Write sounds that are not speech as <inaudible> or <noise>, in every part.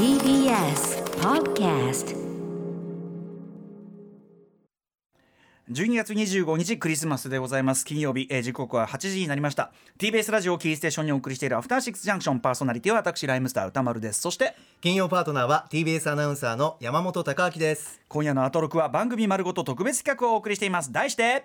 TBS Podcast 12月25日クリスマスでございます。金曜日、えー時刻は8時になりました。TBS ラジオをキーステーションにお送りしているアフターシックスジャンクションパーソナリティは私ライムスター歌丸です。そして金曜パートナーは TBS アナウンサーの山本貴明です。今夜のアトロクは番組丸ごと特別企画をお送りしています。題して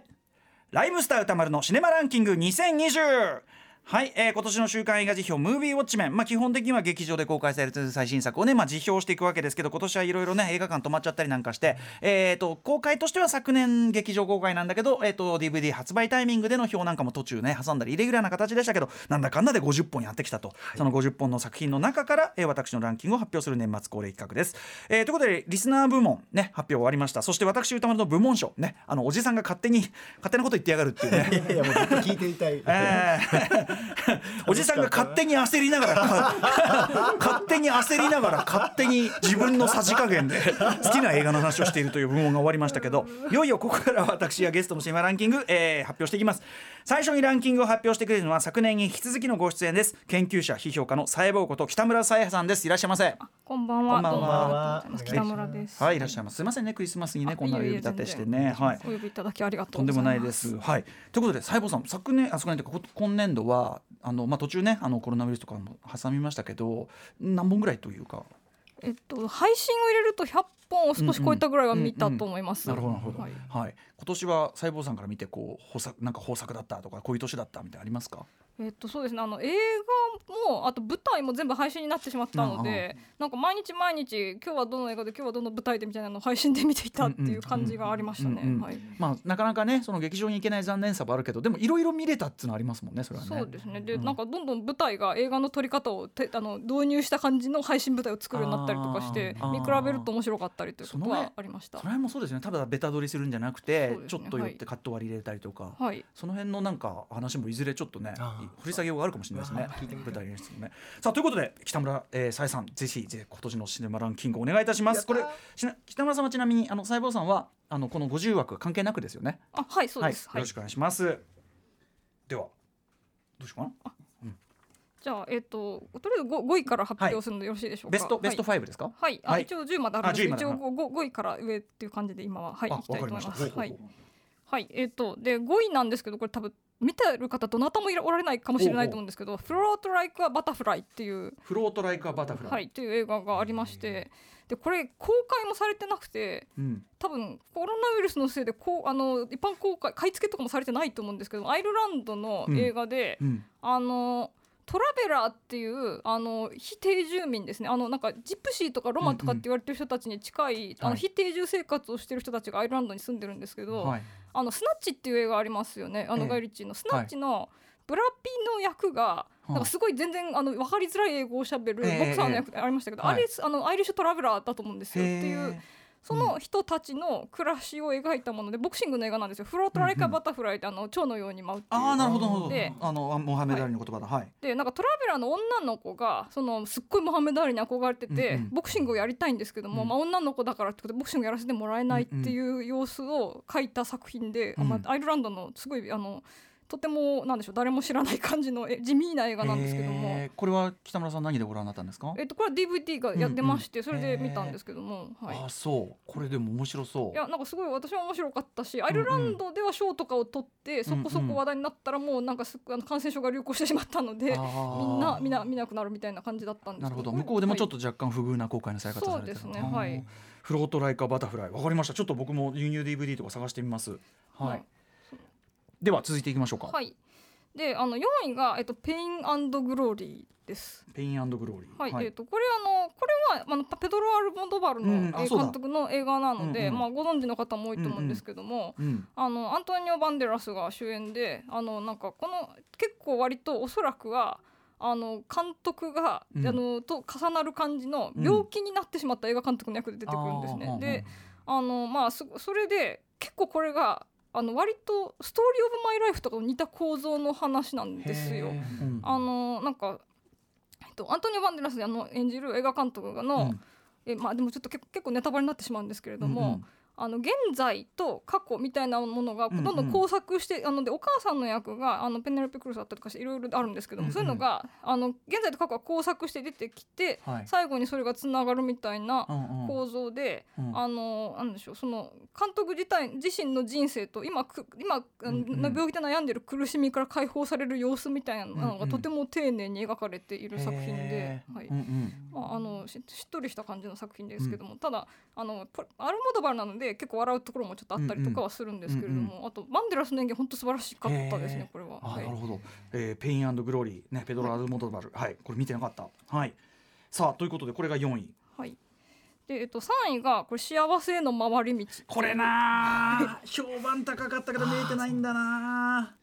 ライムスター歌丸のシネマランキング2020はい、えー今年の週刊映画辞表ムービーウォッチメン、まあ、基本的には劇場で公開されている最新作をね、まあ、辞表していくわけですけど今年はいろいろね映画館止まっちゃったりなんかして、えー、と公開としては昨年劇場公開なんだけど、えー、と DVD 発売タイミングでの表なんかも途中ね挟んだりイレギュラーな形でしたけどなんだかんだで50本やってきたと、その50本の作品の中から、えー私のランキングを発表する年末恒例企画です、えーということでリスナー部門ね発表終わりました。そして私歌丸の部門賞ねあのおじさんが勝手に勝手なこと言ってやがるっていうね。<laughs> いやいやもうずっと聞いていたい、<laughs> えー <laughs> おじさんが勝手に焦りながらか <laughs> 勝手に焦りながら勝手に自分のさじ加減で好きな映画の話をしているという部門が終わりましたけどいよいよここから私やゲストのシネマランキング、えー発表していきます最初にランキングを発表してくれるのは昨年に引き続きのご出演です研究者批評家のサイボーこと北村沙耶さんですいらっしゃいませこんばんは。こんばんは。北村です。はいいらっしゃいますすいませんねクリスマスにねあこんない呼び立てしてねはいお呼びいただきありがととでうんございます。もないです。はい。ということで、細胞さん、昨年、あ、昨年というか、こ今年度は、あの、まあ、途中ね、あの、コロナウイルスとかも挟みましたけど。何本ぐらいというか？えっと配信を入れると100本を少し超えたぐらいは見たと思います。なるほど、なるほど。ははいい。今年は細胞さんから見て、こう、豊作、なんか豊作だったとか、こういう年だったみたいなのありますか？えっとそうですね。あの映画もあと舞台も全部配信になってしまったので、なんか毎日毎日今日はどの映画で今日はどの舞台でみたいなのを配信で見ていたっていう感じがありましたね。なかなかね、その劇場に行けない残念さもあるけど、でも、いろいろ見れたっていうのはありますもんね、それはね。そうですねで、うんなんかどんどん舞台が映画の撮り方をてあの導入した感じの配信舞台を作るようになったりとかして見比べると面白かったりということはありましたそ。れもそうですね、ただベタ撮りするんじゃなくて、ねちょっと寄ってカット割り入れたりとか。はいその辺のなんか話もいずれちょっとねあー掘り下げようがあるかもしれないですね。聞いてみたい。舞台演出もね。さあということで北村えーさえさんぜひぜひ今年のシネマランキングお願いいたします。これ北村さんはちなみにあの細胞さんはあのこの50枠関係なくですよね？あはいそうです、よろしくお願いします。ではどうしようかな？じゃあえっ、ととりあえず 5, 5位から発表するのでよろしいでしょうか、ベストベストはい5ですか？はい、あはい。一応10まであるんですけどあ10一応まで 5, 5位から上っていう感じで今ははいあいきたいと思います。はい。はい。えっ、とで5位なんですけどこれ多分見てる方どなたもいらおられないかもしれないと思うんですけど「フロート・ライク・ア・バタフライ」っていう。フロートライカーバタフライ。はい、という映画がありましてでこれ公開もされてなくてうん。多分コロナウイルスのせいでこうあの一般公開買い付けとかもされてないと思うんですけどアイルランドの映画で、うん。あのトラベラーっていうあの非定住民ですね。あのなんかジプシーとかロマンとかって言われてる人たちに近い、あはい。の非定住生活をしてる人たちがアイルランドに住んでるんですけど、はいあのスナッチっていう映画ありますよね。あのええ。ガイリッチーの、スナッチのブラピの役が、なんかすごい全然あの分かりづらい英語をしゃべるええボクサーの役ありましたけど、はい。あれあの Irish Traveller だと思うんですよ。っていうその人たちの暮らしを描いたものでボクシングの映画なんですよ。 Float Like a Butterfly ってあの蝶のように舞うっていう。ああなるほどであのモハメド・アリの言葉だ。はい。でなんかトラベラーの女の子がそのすっごいモハメド・アリに憧れてて、ボクシングをやりたいんですけども、うん。まあ、女の子だからってことでボクシングやらせてもらえないっていう様子を描いた作品で、あまうん。あ、アイルランドのすごいあのとてもなんでしょう誰も知らない感じのえ地味な映画なんですけども。えーこれは北村さん何でご覧になったんですか？えっと、これは DVD がやってまして、うんうん。それで見たんですけども、はい、ああそう。これでも面白そう。いやなんかすごい私は面白かったしアイルランドでは賞とかを取って、そこそこ話題になったらもうなんかすあの感染症が流行してしまったのでみんなみんな見なくなるみたいな感じだったんですなるほど。け向こうでもちょっと、と若干不遇な公開のされ方されてるそうですねはい。フロートライカーバタフライ。わかりました。ちょっと僕も輸入 DVD とか探してみます。はい、はいでは続いていきましょうか、はい。であの4位が、えっと、ペイングローリーです。ペイングローリーはい、えっとこれあのこれはあのペドロ・アルモドバルの、うん監督の映画なので、うんうんまあ、ご存知の方も多いと思うんですけども、うんあのアントニオ・バンデラスが主演であのなんかこの結構割とおそらくはあの監督が、うん。あのと重なる感じの病気になってしまった映画監督の役で出てくるんですね。であのまあそそれで結構これがあの割とストーリー・オブ・マイ・ライフとかと似た構造の話なんですよ。あのなんか、えっと、アントニオ・バンデラスあの演じる映画監督の、うん。えまあでもちょっと結構結構ネタバレになってしまうんですけれども、うんうんあの現在と過去みたいなものがどんどん交錯して、あのでお母さんの役があのペネロペ・クルスだったりとかしていろいろあるんですけども、そういうのがあの現在と過去が交錯して出てきて、はい。最後にそれがつながるみたいな構造で、うん。あのなんでしょうその監督自体自身の人生と今く今、病気で悩んでる苦しみから解放される様子みたいなのがとても丁寧に描かれている作品ではい。まあ、あのししっとりした感じの作品ですけども、ただあのポアルモドバルなので結構笑うところもちょっとあったりとかはするんですけれども、うんあとバンデラスの演技本当素晴らしかったですねこれは。あ、はい。なるほど、えー、ペイングローリーねペドロ・アルモドバル。はい。これ見てなかった。はい。さあということでこれが4位。はい。でえっと、3位がこれ幸せへの回り道。これなあ <laughs> 評判高かったけど見えてないんだな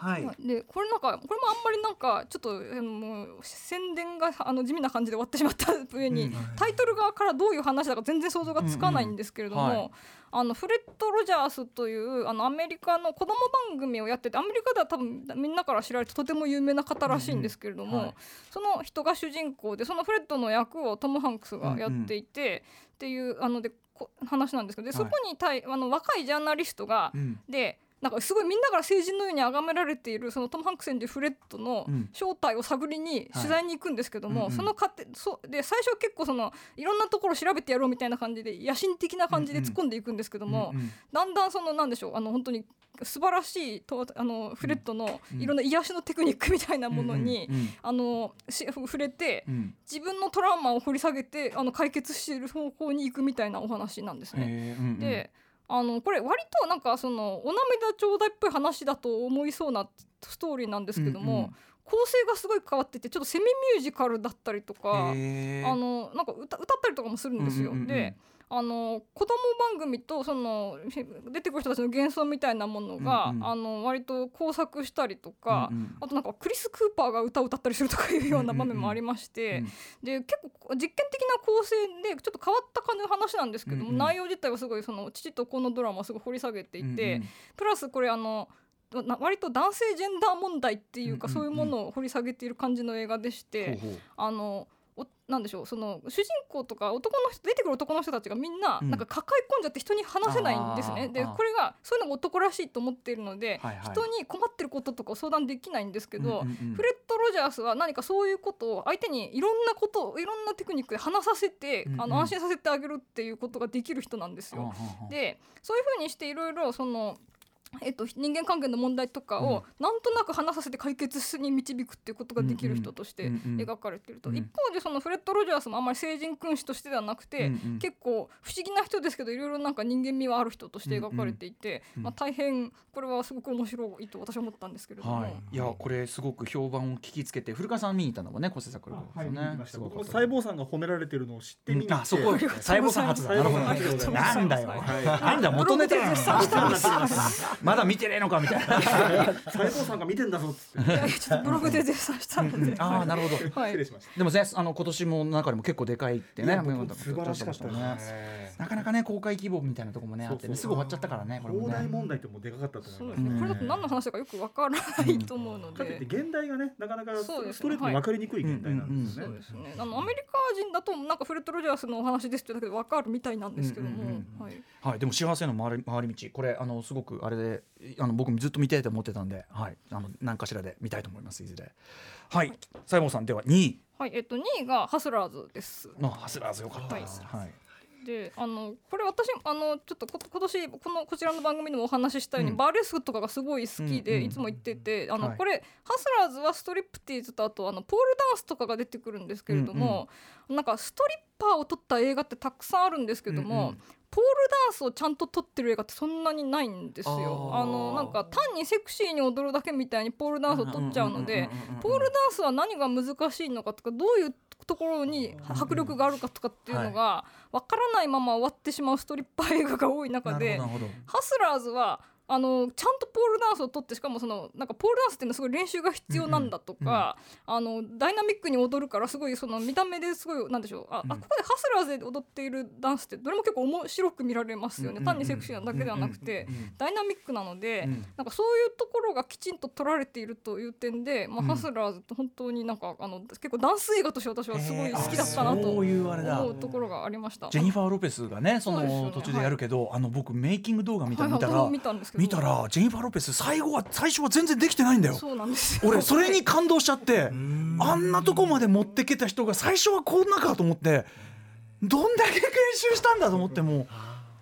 はい、はいでこれなんかこれもあんまりなんかちょっとあのもう宣伝があの地味な感じで終わってしまった上に、うん。タイトル側からどういう話だか全然想像がつかないんですけれども、うん。うんはい。あのフレッド・ロジャースというあのアメリカの子供番組をやっててアメリカでは多分みんなから知られてとても有名な方らしいんですけれども、うんうん。はいその人が主人公でそのフレッドの役をトム・ハンクスがやっていて、っていうあのでこ話なんですけどでそこに対あの若いジャーナリストが、うん。でなんかすごいみんなから成人のように崇められているそのトム・ハンクス演じるフレッドのうん。正体を探りに取材に行くんですけども、その過程そうで最初は結構そのいろんなところ調べてやろうみたいな感じで野心的な感じで突っ込んでいくんですけども、うんうんだんだんそのなんでしょうあの本当に素晴らしいとあのフレッドのいろんな癒しのテクニックみたいなものに、あのし触れてうん自分のトラウマを掘り下げてあの解決している方向に行くみたいなお話なんですね。へーうんうん。であのこれ割となんかそのお涙ちょうだいっぽい話だと思いそうなストーリーなんですけども、うんうん。構成がすごい変わっててちょっとセミミュージカルだったりとか、あのなんか歌歌ったりとかもするんですよ。であの子供番組とその出てくる人たちの幻想みたいなものが、うんうん。あの割と交錯したりとか、うんうん。あとなんかクリス・クーパーが歌を歌ったりするとかいうような場面もありまして、うん。で結構実験的な構成でちょっと変わった感じの話なんですけども、うんうん内容自体はすごいその父と子のドラマをすごい掘り下げていて、うんうん。プラスこれあのな割と男性ジェンダー問題っていうか、うんうんうん。そういうものを掘り下げている感じの映画でして、ほうほう。あのおなんでしょうその主人公とか男の人出てくる男の人たちがみんなうん。なんか抱え込んじゃって人に話せないんですね。であー。あー。これがそういうのが男らしいと思っているので、はいはい。人に困ってることとかを相談できないんですけど、うんうんうん。フレッド・ロジャースは何かそういうことを相手にいろんなことをいろんなテクニックで話させて、うんうん。あの安心させてあげるっていうことができる人なんですよ。はあはあはあ。でそういうふうにしていろいろそのえっと、人間関係の問題とかをなんとなく話させて解決に導くっていうことができる人としてうんうん描かれていると、うん。一方でそのフレッド・ロジャースもあんまり聖人君主としてではなくて、うんうん。結構不思議な人ですけどいろいろなんか人間味はある人として描かれていて、うん。うんまあ、大変これはすごく面白いと私は思ったんですけれども。はい、いやこれすごく評判を聞きつけて古川さん見に行ったのもね小瀬作あはい、見に行きました。僕もすごかった細胞さんが褒められてるのを知ってみ。あそこ細胞さん。初だ。ななんだよ、はい。なんだ元ネタ <laughs> まだ見てねえのかみたいな <laughs> 細胞さんが見てんだぞっつって。ちょっとブログで絶賛したので。ああなるほどはい失礼しました。でもねあの今年も中でも結構でかいってね素晴らしかったねね。なかなかね公開規模みたいなところもねあってねすぐ終わっちゃったからねこれもね問題ってもうでかかったとそう思いますね。ですねこれだと何の話だかよくわからないと思うのかといってで。現代がねなかなかそうですねストレートに分かりにくい現代なんですよねそうで。すね。あのアメリカ人だとなんかフレッド・ロジャースのお話ですってだけでわかるみたいなんですけどもうんうんうん、はい。はいでも幸せの回り回り道これあのすごくあれであの僕ずっと見ていて思ってたんではい。あの何かしらで見たいと思いますいずれ。はい。西郷さんでは2位。はい、えっと2位がハスラーズです。のハスラーズよかった。ですははい。であのこれ私あのちょっとこ今年このこちらの番組でもお話ししたように、うん。バーレスクとかがすごい好きで、うんうんいつも言っててあの、はい。これハスラーズはストリップティーズとあとあのポールダンスとかが出てくるんですけれども、なんかストリッパーを撮った映画ってたくさんあるんですけども、うんうんポールダンスをちゃんと撮ってる映画ってそんなにないんですよ。あのなんか単にセクシーに踊るだけみたいにポールダンスを撮っちゃうので。ポールダンスは何が難しいのかとかどういうところに迫力があるかとかっていうのが分からないまま終わってしまうストリッパー映画が多い中でハスラーズはあのちゃんとポールダンスをとってしかもそのなんかポールダンスっていうのはすごい練習が必要なんだとか、あのダイナミックに踊るからすごいその見た目ですごいなんでしょうあ、うんあここでハスラーズで踊っているダンスってどれも結構面白く見られますよね、うん単にセクシーなだけではなくて、ダイナミックなので、うん。なんかそういうところがきちんと取られているという点で、まあうん。ハスラーズって本当になんかあの結構ダンス映画として私はすごい好きだったなとへーあそういうあれだ。思うところがありました。ジェニファー・ロペスがねその途中でやるけど、あの僕メイキング動画見たはい。はい見たら見たらジェニファー・ロペス最後は最初は全然できてないんだよ。そうなんですよ。俺それに感動しちゃって <laughs> あんなとこまで持ってけた人が最初はこんなかと思ってどんだけ <laughs> 研修したんだと思ってもう、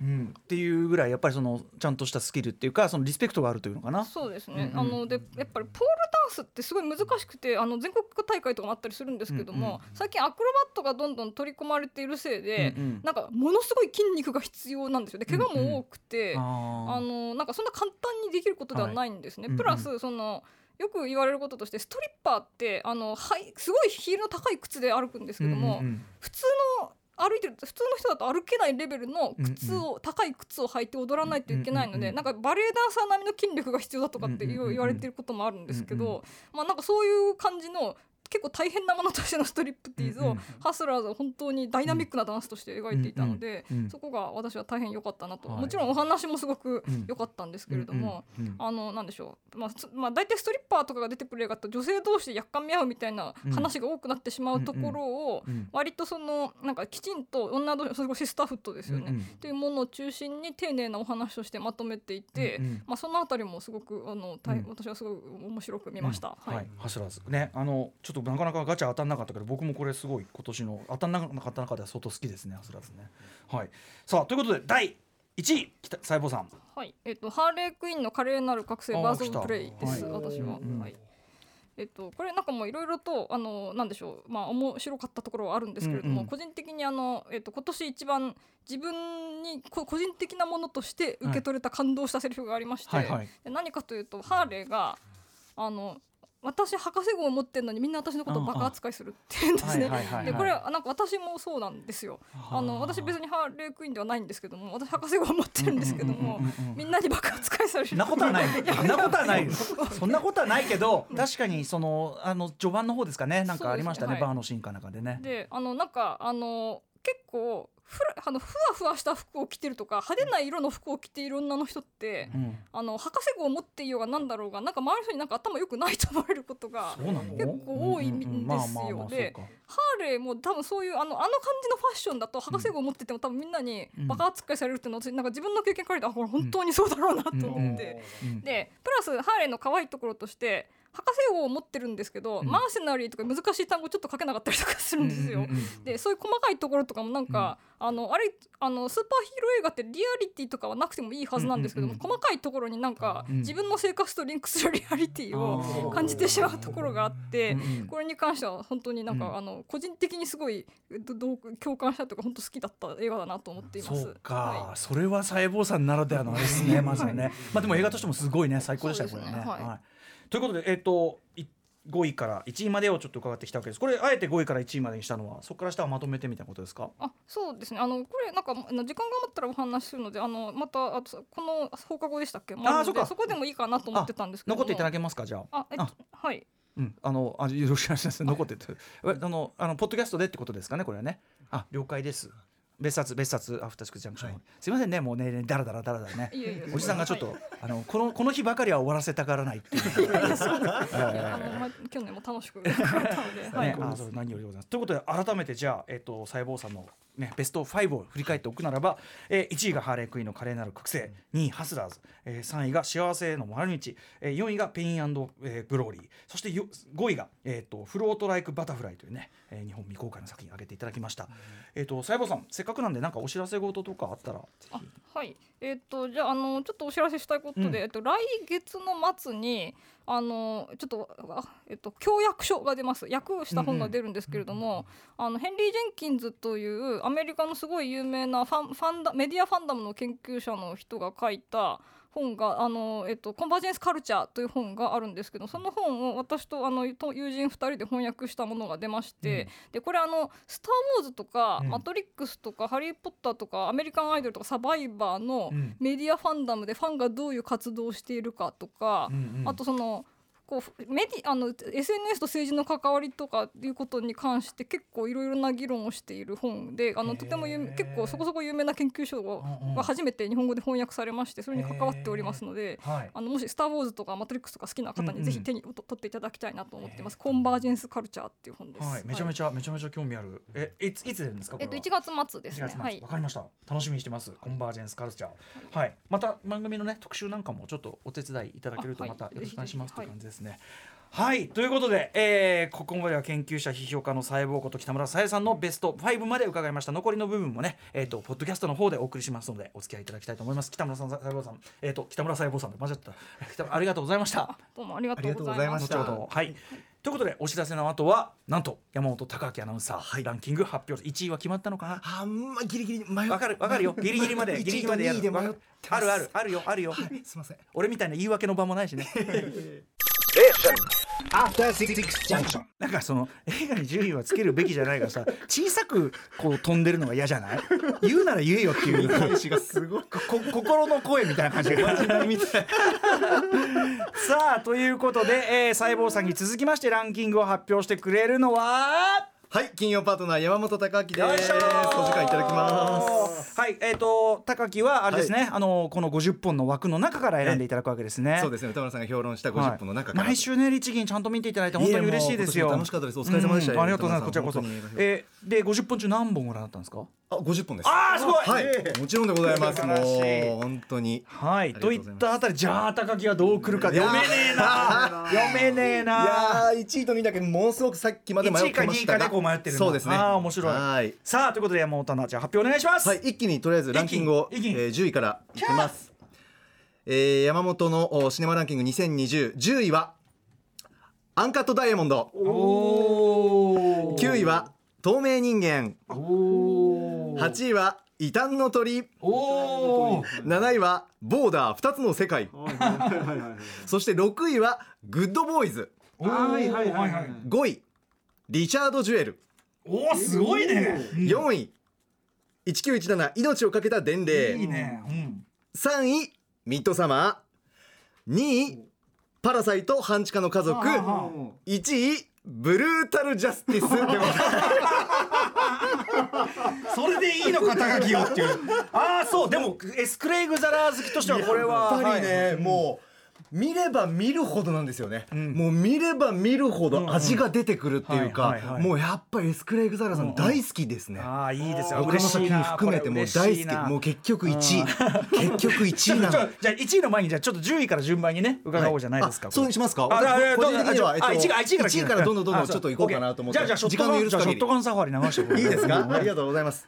うん、っていうぐらいやっぱりそのちゃんとしたスキルっていうかそのリスペクトがあるというのかな。そうですね、うんうん。あのでやっぱりポールダンスってすごい難しくてあの全国大会とかもあったりするんですけども、うんうん。最近アクロバットがどんどん取り込まれているせいで、うんうん。なんかものすごい筋肉が必要なんですよで怪我も多くて、ああのなんかそんな簡単にできることではないんですね。はい。プラスそのよく言われることとしてストリッパーってあのはいすごいヒールの高い靴で歩くんですけども、うんうん。普通の歩いてる普通の人だと歩けないレベルの靴を、高い靴を履いて踊らないといけないので、うんうんうんなんかバレエダンサー並みの筋力が必要だとかって言われてることもあるんですけど、うんうん。まあなんかそういう感じの結構大変なものとしてのストリップティーズを、うんうんハスラーズは本当にダイナミックなダンスとして描いていたので、うんうんうんそこが私は大変良かったなと、はい。もちろんお話もすごくうん良かったんですけれども、うん。うん。うん。あのなんでしょう、まあつまあ、大体ストリッパーとかが出てくる映画って女性同士でやっかみ合うみたいな話が多くなってしまうところを、うん割とそのなんかきちんと女同士それこそシスターフットですよね、うんうんっていうものを中心に丁寧なお話としてまとめていて、うんうん。まあ、そのあたりもすごくあの大うん。私はすごい面白く見ました。はい、はい。ハスラーズね。あのちょっとなかなかガチャ当たんなかったけど僕もこれすごい今年の当たんなかった中では相当好きですねハスラーズね。はい。さあということで第1位きた細胞さん。はい、えっ、とハーレークイーンの華麗なる覚醒バーズオブプレイです。はい私は、うんうんはい。えっとこれなんかもういろいろとあのなんでしょう。まあ面白かったところはあるんですけれども、うんうん。個人的にあのえっと今年一番自分にこ個人的なものとして受け取れた感動したセリフがありまして、はいはい。で何かというとハーレーがあの私博士号を持ってるのにみんな私のことをバカ扱いするって言うんですね。でこれはなんか私もそうなんですよ。あ。の私別にハーレークイーンではないんですけども私博士号を持ってるんですけどもみんなにバカ扱いされる。そんなことはない。そんなことはない。そんなことはないけど確かにそのあの序盤の方ですかね。なんかありましたね。バーのシーンかなんかでね。であのなんかあの結構ふらあのふわふわした服を着てるとか派手な色の服を着ている女の人って、うん。あの博士号を持っていようがなんだろうがなんか周りの人になんか頭良くないと思われることが結構多いんですよ。でか。ハーレーも多分そういうあのあの感じのファッションだと博士号を持ってても多分みんなにうん。バカ扱いされるっていうのは私なんか自分の経験から言うとあこれ本当にそうだろうなと思って。うん。でプラスハーレーの可愛いところとして博士号を持ってるんですけど、うん。マーセナリーとか難しい単語ちょっと書けなかったりとかするんですよ。うんうんうんでそういう細かいところとかもなんか、あのあれあのスーパーヒーロー映画ってリアリティとかはなくてもいいはずなんですけども、うんうん細かいところになんか、うん。自分の生活とリンクするリアリティを感じてしまうところがあって、うんうん。これに関しては本当になんか、うん。あの個人的にすごいどどう共感したというか本当好きだった映画だなと思っています。そうか、はそれは細胞さんならではのですねまさにね。まあでも映画としてもすごいね最高でしたよこれね。はいということでえっ、とい5位から1位までをちょっと伺ってきたわけです。これあえて5位から1位までにしたのはそこから下はまとめてみたいなことですか？あそうですね。あのこれなんか時間が余ったらお話しするのであのまたあとこの放課後でしたっけ？もあそっか。でそこでもいいかなと思ってたんですけど。も残っていただけますかじゃあ。あえっとはい。うん、あの、あ、よろしくお願いします。残ってて、えあの、あの、ポッドキャストでってことですかね、これはね。あ、了解です。別冊、別冊、アフターシックスジャンクション。すいませんね、もうね、だらだらだらだらね。おじさんがちょっと、はいあの、この、この日ばかりは終わらせたがらないっていう。<laughs> 去年も楽しくはいね、あそう何よりでございます。ということで改めてじゃあ、えっと細胞さんの、ね、ベスト5を振り返っておくならば、えー、1位がハーレークイーンの華麗なる覚醒2位ハスラーズ、えー、3位が幸せへの回り道、えー、4位がペインえー、グローリーそしてよ5位が、えー、とフロートライクバタフライというね、えー、日本未公開の作品挙げていただきました。えっ、と細胞さんせっかくなんでなんかお知らせ事とかあったらはい。えっ、とじゃああのちょっとお知らせしたいことで、うん。えっと来月の末にあのちょっとあえっと協約書が出ます。訳した本が出るんですけれども、あのヘンリー・ジェンキンズというアメリカのすごい有名なファンファンダメディアファンダムの研究者の人が書いた本があの、えっと「コンバージェンス・カルチャー」という本があるんですけどその本を私とあのと友人2人で翻訳したものが出まして、でこれあの「スター・ウォーズ」とか、うん。マトリックス」とか「ハリー・ポッター」とか「アメリカン・アイドル」とか「サバイバー」のうん。メディアファンダムでファンがどういう活動をしているかとか、うんうん。あとそのこうメディあの SNS と政治の関わりとかいうことに関して結構いろいろな議論をしている本であのとても結構そこそこ有名な研究所が初めて日本語で翻訳されましてそれに関わっておりますので。はいあのもし「スター・ウォーズ」とか「マトリックス」とか好きな方にぜひ手に取っていただきたいなと思ってます。コンバージェンス・カルチャーっていう本です。はい、めちゃめちゃ、めちゃめちゃ興味ある。え、いつ、いつですか。こえっとれは？1月末です1月。末ねはいわ。かりました。楽しみにしてます。コンバージェンスカルチャー。はい、また番組のね、特集なんかもちょっとお手伝いいただけると、またよろしくお願いしますという感じですね。はい、ということで、えーここまでは研究者批評家の細胞こと北村さえさんのベスト5まで伺いました。残りの部分もねえっ、とポッドキャストの方でお送りしますのでお付き合いいただきたいと思います。北村さん細胞さんえっ、と北村細胞さんで間違ってた。北ありがとうございました。どうもありがとうございました。ほどはい。ということでお知らせの後はなんと山本貴明アナウンサー、ランキング発表1位は決まったのかな？あんまギリギリ迷っわかるわかるよ。ギリギリまで <laughs> ギリギリまでやる。1位と2位で迷ってます。あるあるあるよ。あるよ。はいすいません。俺みたいな言い訳の場もないしね <laughs> After Six Junction. なんかその映画に順位はつけるべきじゃないからさ小さくこう飛んでるのが嫌じゃない？言うなら言えよっていう返しがすごい。こ心の声みたいな感じが。<laughs> さあということで、えー、細胞さんに続きましてランキングを発表してくれるのは？はい金曜パートナー山本貴明です。お時間いただきますはいえっ、と高木はあれですね、あのこの50本の枠の中から選んでいただくわけですね。そうですね。歌村さんが評論したはい。50本の中から、毎週ね律儀にちゃんと見ていただいて本当に嬉しいですよ。楽しかったです。お疲れ様でした。うんありがとうございます。こちらこそ。えー、で50本中何本ご覧になったんですか？あ50本です。あーすごい。はい。もちろんでございます。もう本当に。はい、といったあたりじゃあ高木はどう来るか。いや読めねえな。読めねえいなやー1位と2位だけものすごくさっきまで迷ってました1位か2位かがでこう迷ってるそうですね。あー面白い。はい。さあということで山本アナじゃあ発表お願いします、はい、一気にとりあえずランキングを、一気に。一気にえー10位からいきます。えー山本のおシネマランキング2020、10位はアンカットダイヤモンド、お9位は透明人間、おー。8位は異端の鳥、おー。7位はボーダー。2つの世界、そして6位はグッドボーイズ、はいはいはいはい。5位リチャード・ジュエル、おおすごいね、4位1917命をかけた伝令、いいね、うん、3位ミッドサマー。2位パラサイト半地下の家族。1位ブルータルジャスティスでございますそれでいいのか高木よっていう。ああそう。でもエスクレイグ・ザラー好きとしてはこれはやっぱりね、はい。もう見れば見るほどなんですよね、ん。もう見れば見るほど味が出てくるっていうか、はいはいはいもうやっぱりエスクレイグ・ザラさん大好きですね、ああいいですよ。他の作品含めてもう大好き。もうう結局1位。<laughs> 結局1位なの。じゃあ1位の前にじゃあちょっと10位から順番にね伺おうじゃないですか、あそうにしますか？あ個人的には、えっと、あ1位から1位から1位からどんどんどんどんちょっと行こうかなと思って。じゃあじゃあショッ時トガンサファリ流してこれいいですか？ありがとうございます。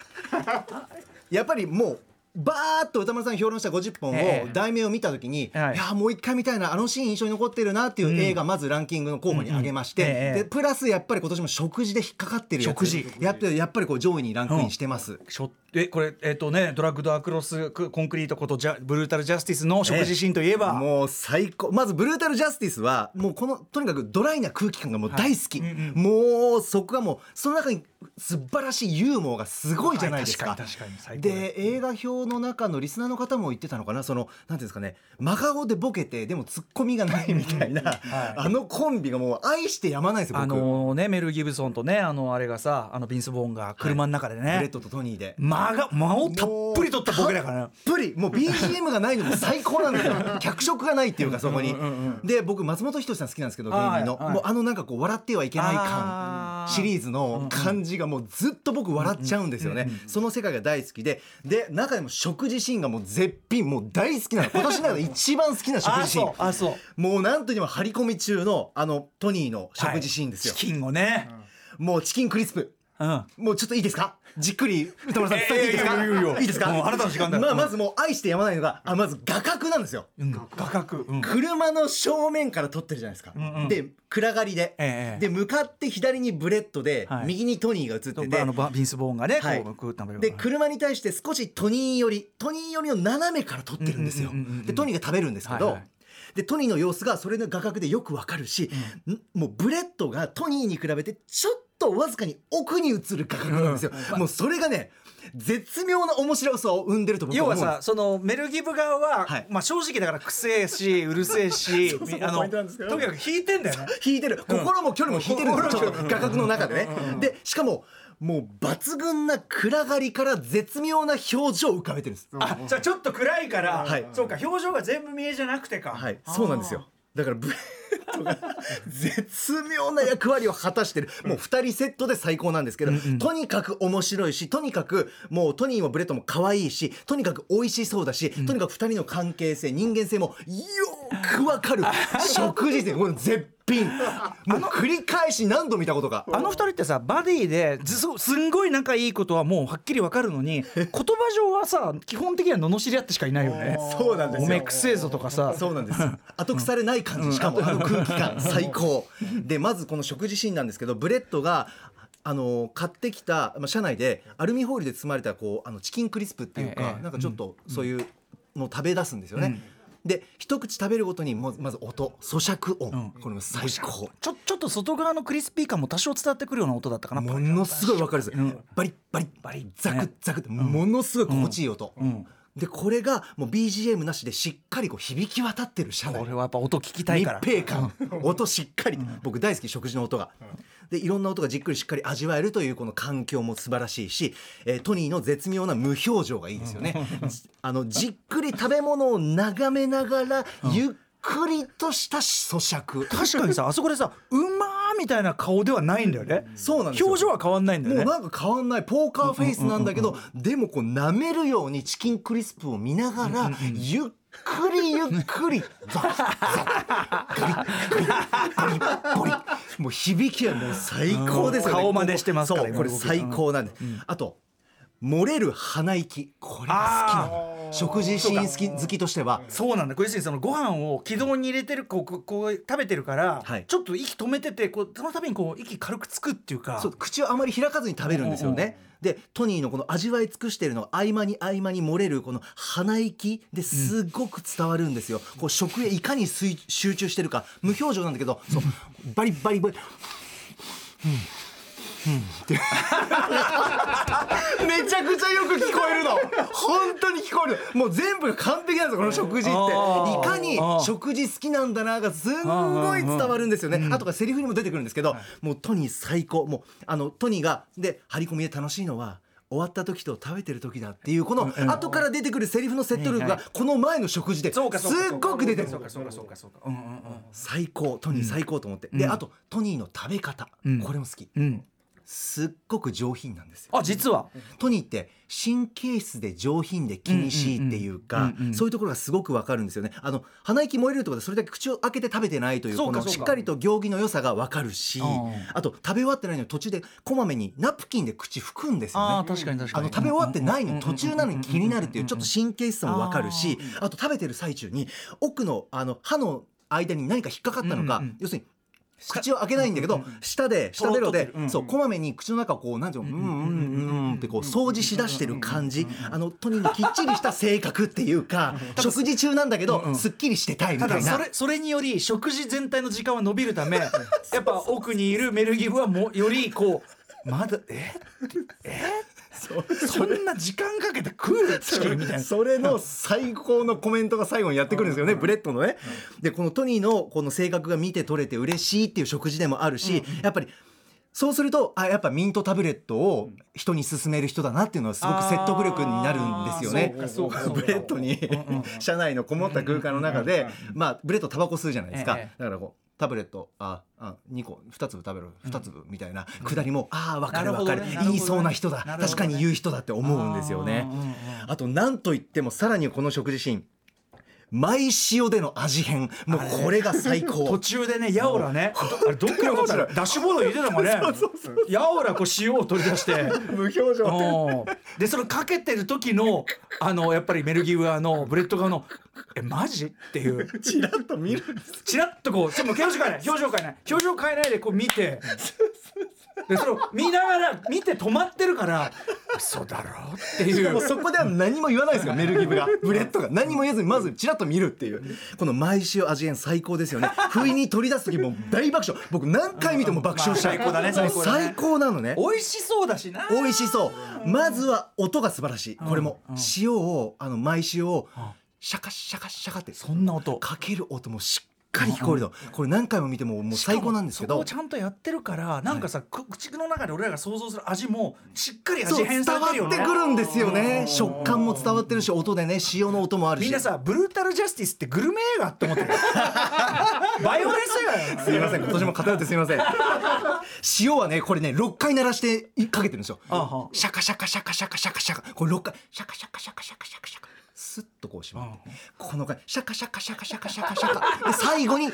やっぱりもうバーッと歌丸さん評論した50本ええ。を題名を見た時に、はい。い、やもう一回見たいなあのシーン印象に残ってるなっていう映画、まずランキングの候補に挙げまして、でプラスやっぱり今年も食事で引っかかってるやつ食事。やってやっぱりこう上位にランクインしてます、ショえこれえっ、とねドラッグドアクロスコンクリートことジャブルータルジャスティスの食事シーンといえば、もう最高。まずブルータルジャスティスはもうこのとにかくドライな空気感がもう大好き、もうそこがもうその中に素晴らしいユーモアがすごいじゃないですか,、はい。確かに確かに。最高で映画表の中のリスナーの方も言ってたのかな？そのなんていうんですかね？真顔でボケてでもツッコミがないみたいな、あのコンビがもう愛してやまないですよ僕、あのねメル・ギブソンとねあのあれがさあのビンス・ボーンが車の中でね、ブレッドとトニーで。間が間をたっぷり取ったボケだから。ねたっぷり。もう BGM がないのも最高なんですよ。<laughs> 脚色がないっていうかそこに、で僕松本人志さん好きなんですけど芸人の、はい。はいもうあのなんかこう笑ってはいけない感。シリーズの感じがもうずっと僕笑っちゃうんですよね、その世界が大好きで。で中でも食事シーンがもう絶品もう大好きなの。今年の中で一番好きな食あ事シーン。あそう。もうなんといっても張り込み中のあのトニーの食事シーンですよ、チキンをね、もうチキンクリスプ。うん。もうちょっといいですか？じっくり宇多丸さん伝えていいですか、えーいいですか？もうあなたの時間だよ。まあ、まずもう愛してやまないのがあまず画角なんですよ。画角。うん。車の正面から撮ってるじゃないですか、んうん。で暗がりで、ええで向かって左にブレッドで、はい。右にトニーが映ってて。あのバビンス・ボーンがね、はい。で車に対して少しトニー寄りトニー寄りの斜めから撮ってるんですよ。うんうんうんうん。でトニーが食べるんですけど、はいはいでトニーの様子がそれの画角でよくわかるし、ん。もうブレッドがトニーに比べてちょっとわずかに奥に映る画角なんですよ、もうそれがね絶妙な面白さを生んでると僕は要は思うんですさそのメルギブ側は、はい。まあ正直だからくせえしうるせえし <laughs> あのとにかく引いてんだよね。引いてる。心も距離も引いてるん。ですよちょっと画角の中でね。でしかももう抜群な暗がりから絶妙な表情を浮かべてるんです。あじゃあちょっと暗いから、はい。そうか表情が全部見えじゃなくてか。はい。そうなんですよ。だからブレッドが絶妙な役割を果たしてる。もう2人セットで最高なんですけど、とにかく面白いしとにかくもうトニーもブレッドも可愛いしとにかく美味しそうだし、とにかく2人の関係性人間性もよーくわかる。<laughs> 食事でもう絶品もう繰り返し何度見たことか。あの二人ってさバディですすんごい仲いいことはもうはっきりわかるのに <laughs> 言葉上はさ基本的には罵り合ってしかいないよね。そうなんですよ。おめえくせえぞとかさ。そうなんです <laughs> 後腐れない感じ。しかもあの空気感。最高。でまずこの食事シーンなんですけどブレッドがあの買ってきた、まあ、車内でアルミホイルで包まれたこうあのチキンクリスプっていうか、ええなんかちょっとそういうのを食べ出すんですよね、で一口食べるごとにもうまず音咀嚼音、これも最高。ちょちょっと外側のクリスピー感も多少伝わってくるような音だったかな。ものすごいわかるです、バリッバリッバリッザクッザクってものすごい心地いい音、でこれがもう BGM なしでしっかりこう響き渡ってる車内。俺はやっぱ音聞きたい密から。閉感。音しっかり。僕大好き食事の音が。でいろんな音がじっくりしっかり味わえるというこの環境も素晴らしいし、えートニーの絶妙な無表情がいいですよね。あのじっくり食べ物を眺めながらゆっくりとした咀嚼。確かにさ <laughs> あそこでさうまーみたいな顔ではないんだよね。そうなんですよ。表情は変わんないんだよね。もうなんか変わんない。ポーカーフェイスなんだけどでもこう舐めるようにチキンクリスプを見ながらゆっくりゆっくり。ザッザクガリッガリッガリッゴリもう響きはもう最高ですよね顔真似してますからそうこれ最高なんでうんあと漏れる鼻息。これが好きなの。食事シーン好き好きとしては。そうなんだ。これそのご飯を軌道に入れてるこうこう食べてるから、はい。ちょっと息止めててこうその度にこう息軽くつくっていうか。そう口をあまり開かずに食べるんですよね。でトニーのこの味わい尽くしているのが合間に合間に漏れるこの鼻息ですごく伝わるんですよ。こう食へいかに水集中してるか。無表情なんだけどそう。バリバリバリ。めちゃくちゃよく聞こえるの。本当に聞こえる。もう全部が完璧なんですよこの食事って。いかに食事好きなんだながすんごい伝わるんですよね。あとからセリフにも出てくるんですけどもうトニー最高。もうあのトニーがで張り込みで楽しいのは終わった時と食べてる時だっていうこの後から出てくるセリフの説得力がこの前の食事ですっごく出てる。最高。トニー最高と思って。であとトニーの食べ方。これも好き。うんうんすっごく上品なんですよ。あ実は。トニーって神経質で上品で気にしいっていうかそういうところがすごくわかるんですよね。あの鼻息燃えるってことはそれだけ口を開けて食べてないというこのしっかりと行儀の良さがわかるしうんあと食べ終わってないのに途中でこまめにナプキンで口拭くんですよね。確かに確かに。あの食べ終わってないのに途中なのに気になるっていうちょっと神経質さもわかるしあと食べてる最中に奥のあの歯の間に何か引っかかったのか要するに口を開けないんだけど舌で舌ベロでそうこまめに口の中をこうなんていうのうんうんうんうんってこう掃除しだしてる感じ。あのトニーのきっちりした性格っていうか <laughs> 食事中なんだけどすっきりしてたいみたたいな。だそれそれにより食事全体の時間は伸びるため <laughs> やっぱ奥にいるメルギブはもうよりこうまだえ？え？そんな時間かけて食うチキンみたいな。それの最高のコメントが最後にやってくるんですよね。ブレッドのね。でこのトニーのこの性格が見て取れて嬉しいっていう食事でもあるしやっぱりそうするとあやっぱミントタブレットを人に勧める人だなっていうのはすごく説得力になるんですよね。ブレッドに車内のこもった空間の中でまあブレッドタバコ吸うじゃないですか。ええ。だからこうタブレットああ2個2粒食べろ2粒みたいなくだりもああ分かる分かる。言いそうな人だ。確かに言う人だって思うんですよね。あと何と言ってもさらにこの食事シーン。マイ塩での味変。もうこれが最途高中でねやおらね。どあれどっからったらダッシュボード入れてたもんね。やおらこう塩を取り出して。無表情。うん。でそれかけてる時のあのやっぱりメルギー側のブレッド側の「<laughs> えマジ?」っていう。<laughs> チラッと見るチラッとこうちょっと表情変えない。<laughs> 表情変えない。表情変えないでこう見て。でそれを見ながら見て止まってるから「嘘だろ」っていう。そこでは何も言わないですよメルギブが。ブレッドが。何も言えずにまずチラッと見るっていう。このマイ塩味変最高ですよね。不意に取り出す時も大爆笑。僕何回見ても爆笑しちゃう、まあ最高だね最高最高なのね。美味しそうだしな。美味しそう。まずは音が素晴らしい。これも。塩をあのマイ塩をシャカシャカシャカってそんな音。かける音もしっかり聞こえるのこれ何回も見てももう最高なんですけど。そこをちゃんとやってるからなんかさ、く口の中で俺らが想像する味もしっかり味変されてるよね。ってくるんですよね。食感も伝わってるし音でね塩の音もあるし。みんなさブルータルジャスティスってグルメ映画って思ってる <laughs> バイオレンス映すみません今年も偏ってすみません。塩はねこれね6回鳴らしてかけてるんですよ。シャカシャカシャカシャカシャカシャカ。これ6回シャカシャカシャカシャカシャカシャカスッとこうしまってこの回シャカシャカシャカシャカシャカシャカ。で最後に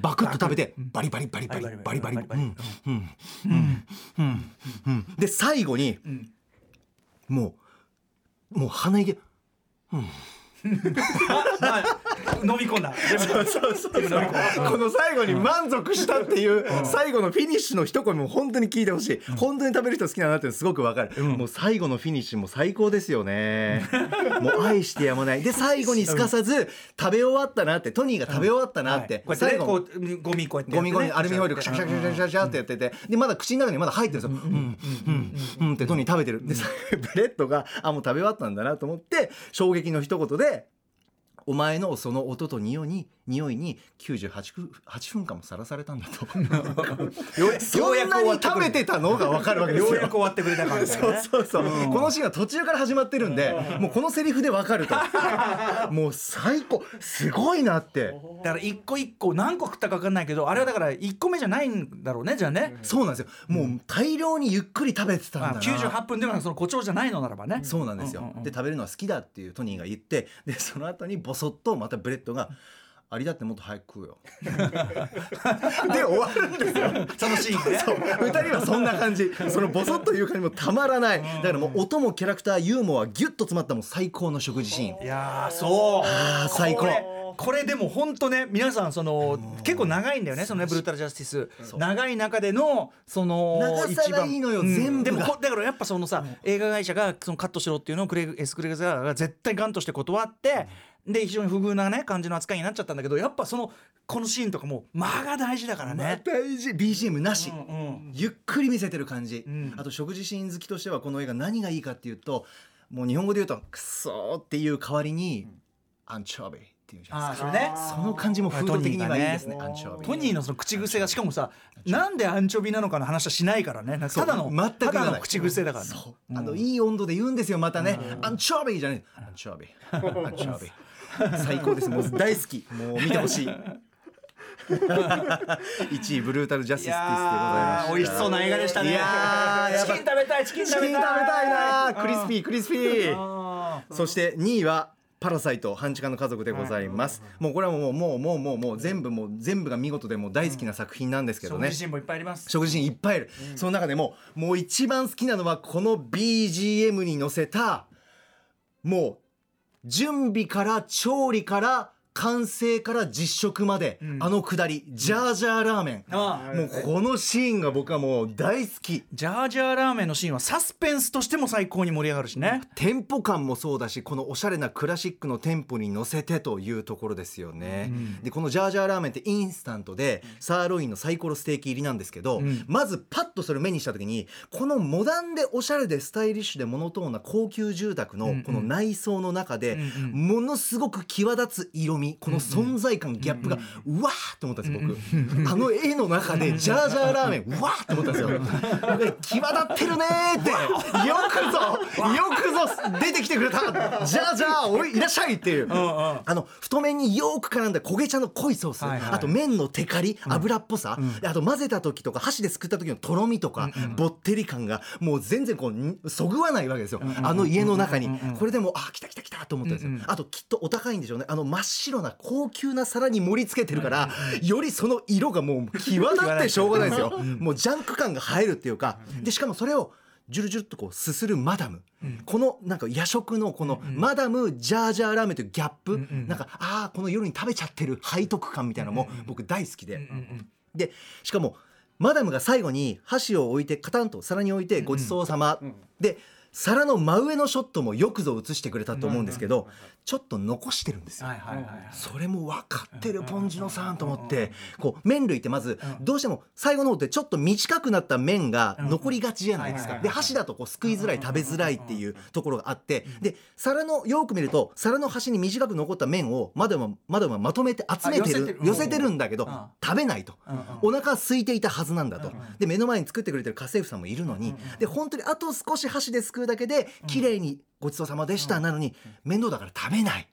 バクッと食べてバリバリバリバリバリバリうん。うん。うん。うん。うん。で最後にもうもう鼻息まあ飲み込んだ。そうそうそう飲み込んだこの最後に満足したっていう最後のフィニッシュの一声も本当に聞いてほしい。本当に食べる人好きだなってすごくわかる、もう最後のフィニッシュも最高ですよね。<laughs> もう愛してやまない。で最後にすかさず食べ終わったなってトニーが食べ終わったなって、はい。こうやってね最後こうゴミこうやってやってね。ゴミゴミアルミホイルシャシャシャシャシャシャってやっててでまだ口の中にまだ入ってるんですよ。うんうんうんってトニー食べてる。で最後ブレッドがあもう食べ終わったんだなと思って衝撃の一言で。お前のその音と匂いに匂いに98分8分間もさらされたんだと。<laughs> ようやそんなに食べてたのが分かるわけですよ。ようやく終わってくれた感じだそうそうそう、このシーンは途中から始まってるんでもうこのセリフで分かると。<laughs> もう最高。すごいなって。だから一個一個何個食ったか分かんないけどあれはだから一個目じゃないんだろうねじゃあね、そうなんですよ。もう大量にゆっくり食べてたんだまあ、な、98分ではその誇張じゃないのならばね。そうなんですよ、うんうんうん。で食べるのは好きだっていうトニーが言ってでその後にボソッとまたブレッドが「ありだってもっと早く食うよ」<laughs> で終わるんですよ。そのシーンね。<laughs> そう。2人はそんな感じ。そのボソッという感じもたまらない。だからもう音もキャラクターユーモアギュッと詰まったもう最高の食事シーン。いやーそう。あー最高。これでも本当ね皆さんその結構長いんだよねそのねブルータルジャスティス。長い中でのその長さがいいのよ全部が。でもこだからやっぱそのさ映画会社がそのカットしろっていうのをクレイグエスクレグザーが絶対ガンとして断ってで非常に不遇なね感じの扱いになっちゃったんだけどやっぱそのこのシーンとかも間が大事だからね。大事。BGM なし、うんうん。ゆっくり見せてる感じ、ん。あと食事シーン好きとしてはこの映画何がいいかっていうともう日本語で言うと「クソ」っていう代わりに「アンチョビ」っていうじゃないですか。ね。その感じも風土的にはいいですねトアンチョビ。トニーのその口癖がしかもさなんでアンチョビなのかの話はしないからねただの全くただの口癖だからね。そう。あのいい温度で言うんですよまたね。アンチョビじゃない。アンチョビ。<laughs> アンチョビ最高です。もう大好き。もう見てほしい。<laughs> 1位ブルータルジャスティスティスでございました。美味しそうな映画でしたね。チキン食べたいチキン食べたい。なクリスピークリスピー。そして2位はパラサイト半地下の家族でございます、もうこれはもうもうもうもうもう全部もう全部が見事でもう大好きな作品なんですけどね、食事シーンもいっぱいあります。食事シーンいっぱいある、その中でももう一番好きなのはこの BGM に乗せたもう準備から調理から完成から実食まで、あのくだりジャージャーラーメン。あもうこのシーンが僕はもう大好き。ジャージャーラーメンのシーンはサスペンスとしても最高に盛り上がるしね。テンポ感もそうだしこのおしゃれなクラシックのテンポに乗せてというところですよね、でこのジャージャーラーメンってインスタントでサーロインのサイコロステーキ入りなんですけど、まずパッとそれを目にした時にこのモダンでおしゃれでスタイリッシュでモノトーンな高級住宅のこの内装の中でものすごく際立つ色味この存在感ギャップがうわーって思ったんです僕。あの絵の中でジャージャーラーメンうわーって思ったんですよ。際立ってるねーってよくくぞよくぞ出てきてくれた。じゃあじゃあおいいらっしゃいっていう、あの太麺によく絡んだ焦げ茶の濃いソース、あと麺のテカリ油っぽさ、であと混ぜた時とか箸ですくった時のとろみとか、ぼってり感がもう全然こうんそぐわないわけですよ、あの家の中に、これでもうあ来た来た来たと思ったんですよ、あときっとお高いんでしょうね。あの真っ白な高級な皿に盛り付けてるから、よりその色がもう際立ってしょうがないですよ、もうジャンク感が入るっていうか、でしかもそれをジュルジュルっとこうすするマダム、このなんか夜食のこのマダムジャージャーラーメンというギャップ、なんかああこの夜に食べちゃってる背徳感みたいなのも僕大好きで、でしかもマダムが最後に箸を置いてカタンと皿に置いてごちそうさま、で皿の真上のショットもよくぞ映してくれたと思うんですけど、ちょっと残してるんですよ。それも分かってるポンジノさんと思ってこう麺類ってまずどうしても最後の方ってちょっと短くなった麺が残りがちじゃないですか。で箸だとこうすくいづらい食べづらいっていうところがあってで皿のよく見ると皿の端に短く残った麺をまだままだまとめて集めてるる。寄せてるんだけどうん。食べないと。お腹は空いていたはずなんだと。で目の前に作ってくれてる家政婦さんもいるのにで本当にあと少し箸ですくうだけで綺麗にごちそうさまでしたなのに面倒だから食べない。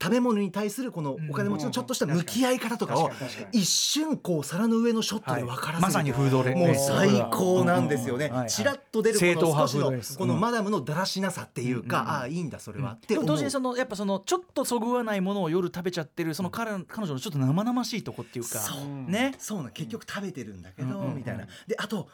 食べ物に対するこのお金持ちのちょっとした向き合い方とかを一瞬こう皿の上のショットで分からせる、まさにフードレもう最高なんですよね。うんはいはい。チラッと出るこの少しのこのマダムのだらしなさっていうか、ああいいんだそれは、ってでも同時にそのやっぱそのちょっとそぐわないものを夜食べちゃってるその彼彼女のちょっと生々しいとこっていうか。そう。ね。そう結局食べてるんだけど、みたいな。であと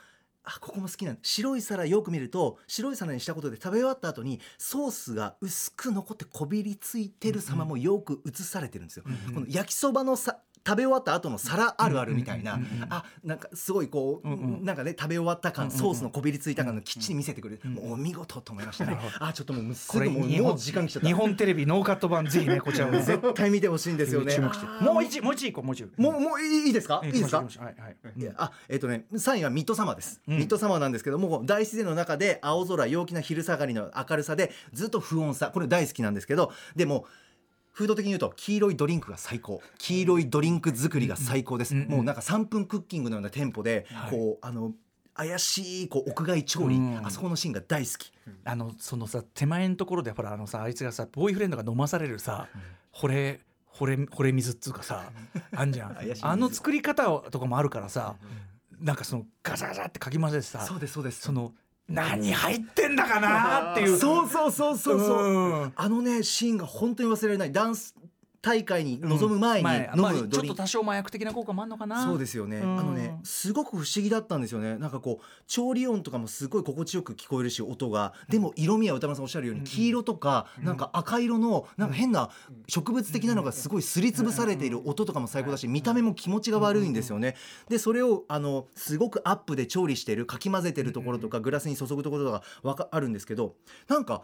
あここも好きなの白い皿よく見ると白い皿にしたことで食べ終わった後にソースが薄く残ってこびりついてる様もよく映されてるんですよ。この焼きそばのさ食べ終わった後の皿あるあるみたいな、あなんかすごいこう、なんかね食べ終わった感、ソースのこびりついた感のきっちり見せてくれる、もうお見事と思いましたね。あちょっともうすぐもう時間来ちゃった。日本テレビノーカット版ぜひねこちらを絶対見てほしいんですよね。もう一もう一個もう一個もうもういいですか？いいですか？あえっ、とね3位はミッドサマーです、ミッドサマーなんですけども大自然の中で青空陽気な昼下がりの明るさでずっと不穏さ。これ大好きなんですけどでもフード的に言うと黄色いドリンクが最高。黄色いドリンク作りが最高です、もうなんか3分クッキングのようなテンポで、こうあの怪しいこう屋外調理、うん。あそこのシーンが大好き、あのそのさ手前のところでほらあのさあいつがさボーイフレンドが飲まされるさ、惚れ惚れ惚れ水っつうかさあんじゃん。あの作り方とかもあるからさ、なんかそのガサガサってかき混ぜてさそうですそうです。その何入ってんだかなっていう。<laughs> そうそうそうそうそう、うん。あのねシーンが本当に忘れられない。ダンス大会に臨む前に飲まあむドリンク。ちょっと多少麻薬的な効果もあるのかな。そうですよね、うん。あのねすごく不思議だったんですよね。なんかこう調理音とかもすごい心地よく聞こえるし音が。でも色味は歌丸さんおっしゃるように黄色とかなんか赤色のなんか変な植物的なのがすごいすりつぶされている音とかも最高だし見た目も気持ちが悪いんですよね。でそれをあのすごくアップで調理してるかき混ぜてるところとかグラスに注ぐところとかわかあるんですけどなんか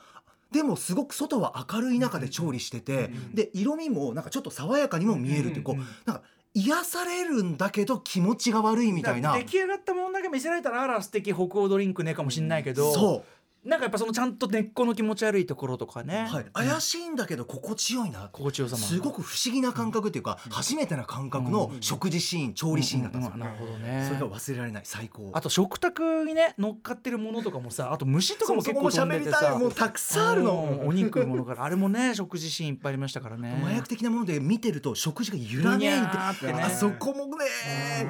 でもすごく外は明るい中で調理してて、で色味もなんかちょっと爽やかにも見えるっていうこうなんか癒されるんだけど気持ちが悪いみたいな。出来上がったものだけ見せられたらあら素敵北欧ドリンクねかもしんないけど、そなんかやっぱそのちゃんと根っこの気持ち悪いところとかね、う、はい、怪しいんだけど心地よいな心地よさもすごく不思議な感覚っていうか、初めてな感覚の食事シーン調理シーンだったんですよ、うん。なるほどね。それが忘れられない最高。あと食卓にね乗っかってるものとかもさあと虫とかも結構飛んでてさ。もうたくさんあるうん。のお肉ものから。あれもね食事シーンいっぱいありましたからね。麻薬的なもので見てると食事が揺らめいてぐにゃーってね。あそこもね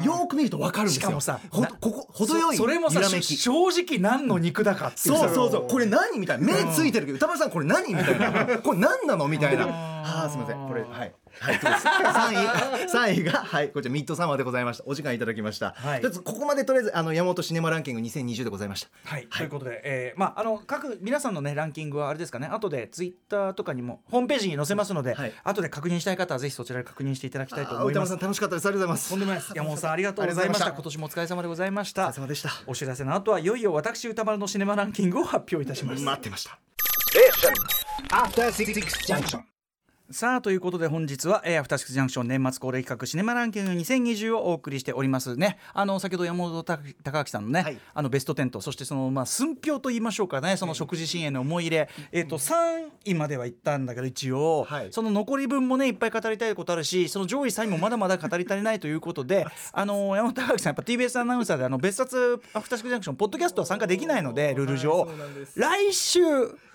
よーく見ると分かるんですよ。しかもさほここ程よいそそれもさ正直何の肉だかっていうさそうそう。これ何みたいな。目ついてるけど歌丸さんこれ何みたいな。<laughs> これ何なのみたいな。はあすみません。これはいはいそうです。三位三位がはいこちらミッドサマーでございました。お時間いただきました、はい。ここまでとりあえずあの山本シネマランキング2020でございました。はい、ということで、えーまああの各皆さんのねランキングはあれですかね。後でツイッターとかにもホームページに載せますので、はい。後で確認したい方はぜひそちらで確認していただきたいと思います。楽しかったです。ありがとうございます。とんでもないです。山本さんありがとうございました。今年もお疲れ様でございました。お疲れ様でした。お知らせの後はいよいよ私歌丸のシネマランキングを発表いたします。待ってました。After Six Junction. さあということで本日は、えー、アフターシックスジャンクション年末恒例企画シネマランキング2020をお送りしておりますね。あの先ほど山本隆明さんのね、はい。あのベスト10とそしてそのまあ寸評と言いましょうかね。その食事シーンへの思い入れ、えっ、と3位までは行ったんだけど一応、はい。その残り分もねいっぱい語りたいことあるしその上位3位もまだまだ語り足りないということで <laughs> あの山本隆明さんやっぱ TBS アナウンサーであの別冊アフターシックスジャンクションポッドキャストは参加できないのでルール上。そうなんです。来週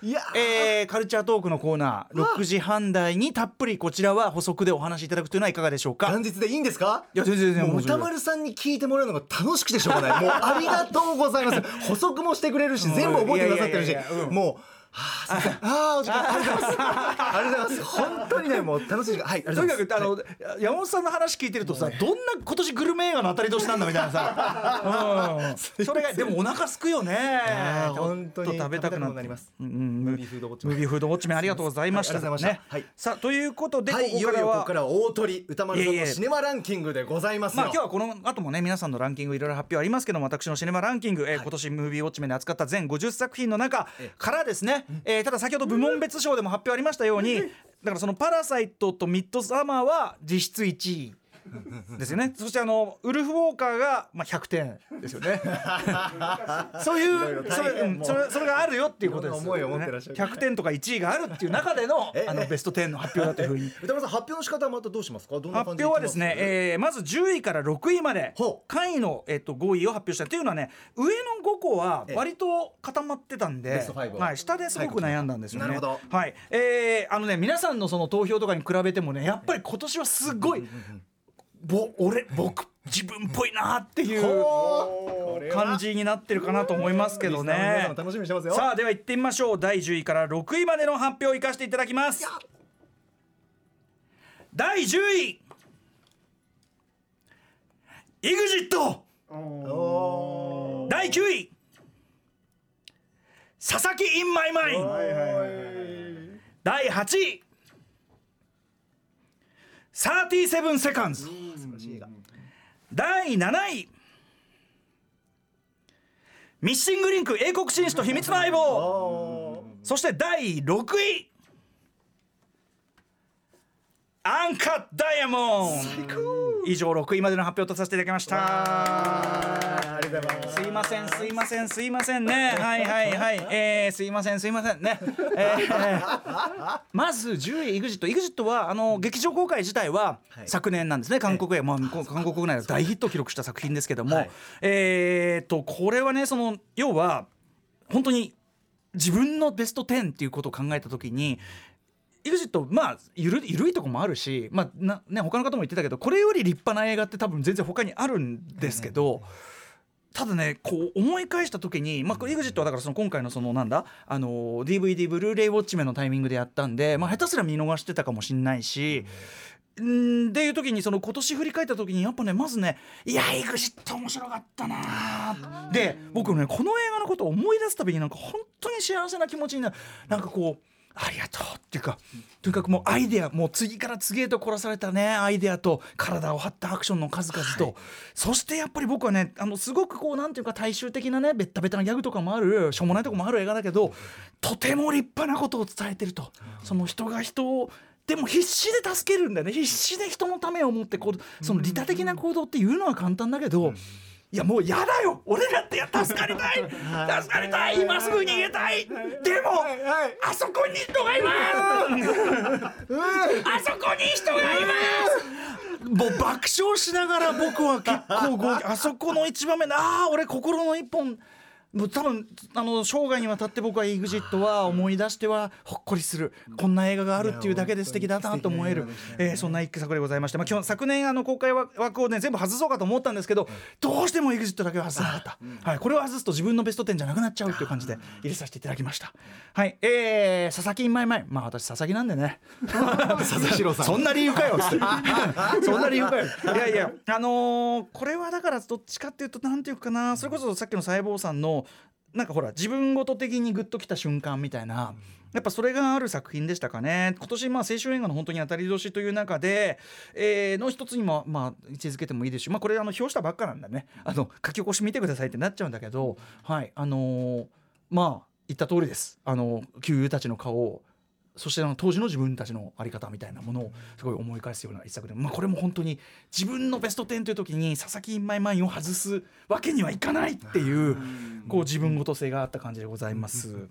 いやえーカルチャートークのコーナー6時半台にたっぷりこちらは補足でお話しいただくというのはいかがでしょうか？元日でいいんですか？いや全然全然歌丸さんに聞いてもらうのが楽しくてしょうがない。もうありがとうございます。補足もしてくれるし全部覚えてくださってるしもうああーお時間。ありがとうございます。ありがとうございます。本当にねもう楽しい。時間はいありがとにとうございますかくあの、山本さんの話聞いてるとさどんな今年グルメ映画の当たり年なんだみたいなさ、うん、それがでもお腹すくよね。あー本当に食べたくななります。うんうんムービーフードウォッチムービーフードウォッチメンありがとうございました。はい。ありがとうございまねしたはい。さあということで、はい。いよいここからはよここからは大鳥歌丸さんいえいえ。のシネマランキングでございますよ。まあ今日はこの後もね皆さんのランキングいろいろ発表ありますけども私のシネマランキング、えー今年ムービーウォッチメンで扱った全50作品の中からですね、えーただ先ほど部門別賞でも発表ありましたようにだからその「パラサイト」と「ミッドサマー」は実質1位。<laughs> ですよね。そしてあのウルフウォーカーがまあ100点ですよね。<laughs> そういうろそれ,、それそれがあるよっていうことです。思いを持ってらっしゃる。100点とか1位があるっていう中でのえあのベスト10の発表だというふうに。<laughs> 歌丸さん発表の仕方はまたどうしますか？どんな発表はですね、えーまず10位から6位まで下位の、えっと5位を発表した。っていうのはね上の5個はええ。割と固まってたんでは。い、下ですごく悩んだんですよね。なるほど。はい。えーあのね皆さんのその投票とかに比べてもねやっぱり今年はすごいぼ俺僕自分っぽいなっていう感じになってるかなと思いますけどね。んも。楽しみにしてますよ。さあでは行ってみましょう。第10位から6位までの発表をいかせていただきます。第10位。EXIT お第9位。佐々木 in my mind 第8位。37セカンズ第7位。ミッシングリンク英国紳士と秘密の相棒。おそして第6位。アンカッダイヤモン。以上6位までの発表とさせていただきましたとうございます。すいませんすいませんすいませんね。<laughs> はいはいはい。えー、すいませんすいませんね、えーまず10位 EXIT EXIT はあの劇場公開自体ははい。昨年なんですね。韓国へ、まあ、こ <laughs> 韓国国内で大ヒットを記録した作品ですけども、はい。えー、とこれはねその要は本当に自分のベスト10っていうことを考えた時に EXIT まあゆる緩いとこもあるし、まあなね、他の方も言ってたけどこれより立派な映画って多分全然他にあるんですけど。ただねこう思い返した時に、まあ、EXIT はだからその今回のそのなんだあの DVD ブルーレイウォッチメンのタイミングでやったんで、まあ、下手すら見逃してたかもしんないし。んっていう時にその今年振り返った時にやっぱねまずねいや EXIT 面白かったなで僕ねこの映画のことを思い出すたびになんか本当に幸せな気持ちになるなんかこうありがとう。っていうかとにかくもうアイデアもう次から次へと殺されたねアイデアと体を張ったアクションの数々と、そしてやっぱり僕はねあのすごくこうなんていうか大衆的なねベッタベタなギャグとかもあるしょうもないとこもある映画だけどとても立派なことを伝えてると、その人が人をでも必死で助けるんだよね。必死で人のためを思ってこうその利他的な行動っていうのは簡単だけど、いやもう嫌だよ。俺だって助かりた <laughs> い。助かりたい。今すぐ逃げたい。でもあそこに人がいます。あそこに人がいます。もう爆笑しながら僕は結構 <laughs> あそこの一場面でああ俺心の一本もう多分あの生涯にわたって僕は EXIT は思い出してはほっこりするこんな映画があるっていうだけで素敵だなと思える、えーそんな一作でございまして、まあ、今日昨年あの公開枠をね全部外そうかと思ったんですけどどうしても EXIT だけは外せなかった、はい、これを外すと自分のベスト10じゃなくなっちゃうっていう感じで入れさせていただきました。はいえー、佐々木前々まあ私佐々木なんでね。佐々木郎さん。<laughs> そんな理由かよ <laughs> そんな理由かよ。いやいやあのーこれはだからどっちかっていうとなんていうかな。それこそさっきの細胞さんのなんかほら自分ごと的にグッときた瞬間みたいなやっぱそれがある作品でしたかね。今年まあ青春映画の本当に当たり年という中で、えーの一つにもまあ位置づけてもいいですしまあこれあの表したばっかなんだね。あの書き起こし見てくださいってなっちゃうんだけどはいあのーまあ言った通りです。あの旧友たちの顔をそしてあの当時の自分たちの在り方みたいなものをすごい思い返すような一作で、まあ、これも本当に自分のベスト10という時に佐々木インマイマインを外すわけにはいかないっていうこう自分ごと性があった感じでございます。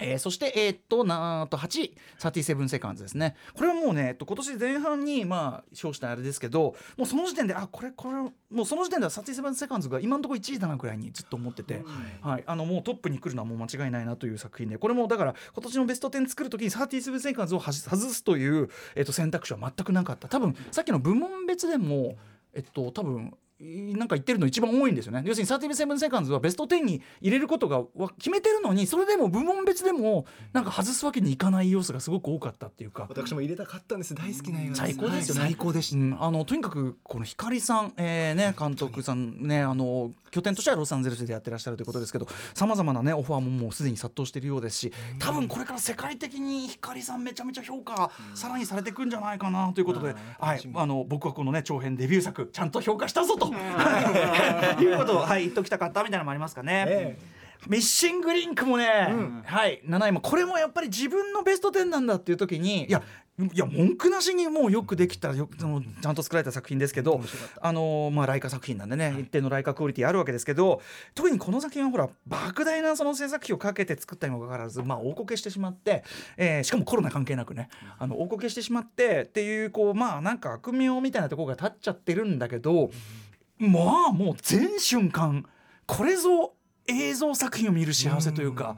えーそして、えーっとなーと8位37セカンズですね。これはもうね、えっと、今年前半にまあ称したあれですけどもうその時点であこれこれもうその時点では37セカンズが今のところ1位だなくらいにずっと思ってて、はい、あのもうトップに来るのはもう間違いないなという作品でこれもだから今年のベスト10作る時に37セカンズを外すという、えっと、選択肢は全くなかった。多分さっきの部門別でもえっと多分いなんか言ってるの一番多いんですよね。要するに37セカンズはベスト10に入れることがわ決めてるのにそれでも部門別でもなんか外すわけにいかない要素がすごく多かったっていうか。私も入れたかったんです。大好きな映画です。最高ですよね、はい最高でしたうん。あのとにかくこの光さん、えーね、監督さんねあの拠点としてはロサンゼルスでやってらっしゃるということですけどさまざまな、ね、オファーももうすでに殺到しているようですし多分これから世界的に光さんめちゃめちゃ評価さらにされていくんじゃないかなということで、はい、あの僕はこのね長編デビュー作ちゃんと評価したぞということを、はい、言っときたかったみたいなのもありますかね。えミッシングリンクもね、はい7位もこれもやっぱり自分のベスト10なんだっていう時にいやいや文句なしにもうよくできたよくそのちゃんと作られた作品ですけどあのまあライカ作品なんでね、一定のライカクオリティあるわけですけど特にこの作品はほら莫大なその制作費をかけて作ったにもかかわらずまあ大こけしてしまって、えーしかもコロナ関係なくねあの大こけしてしまってっていうこうまあなんか悪名みたいなところが立っちゃってるんだけど、まあもう全瞬間これぞ映像作品を見る幸せというか、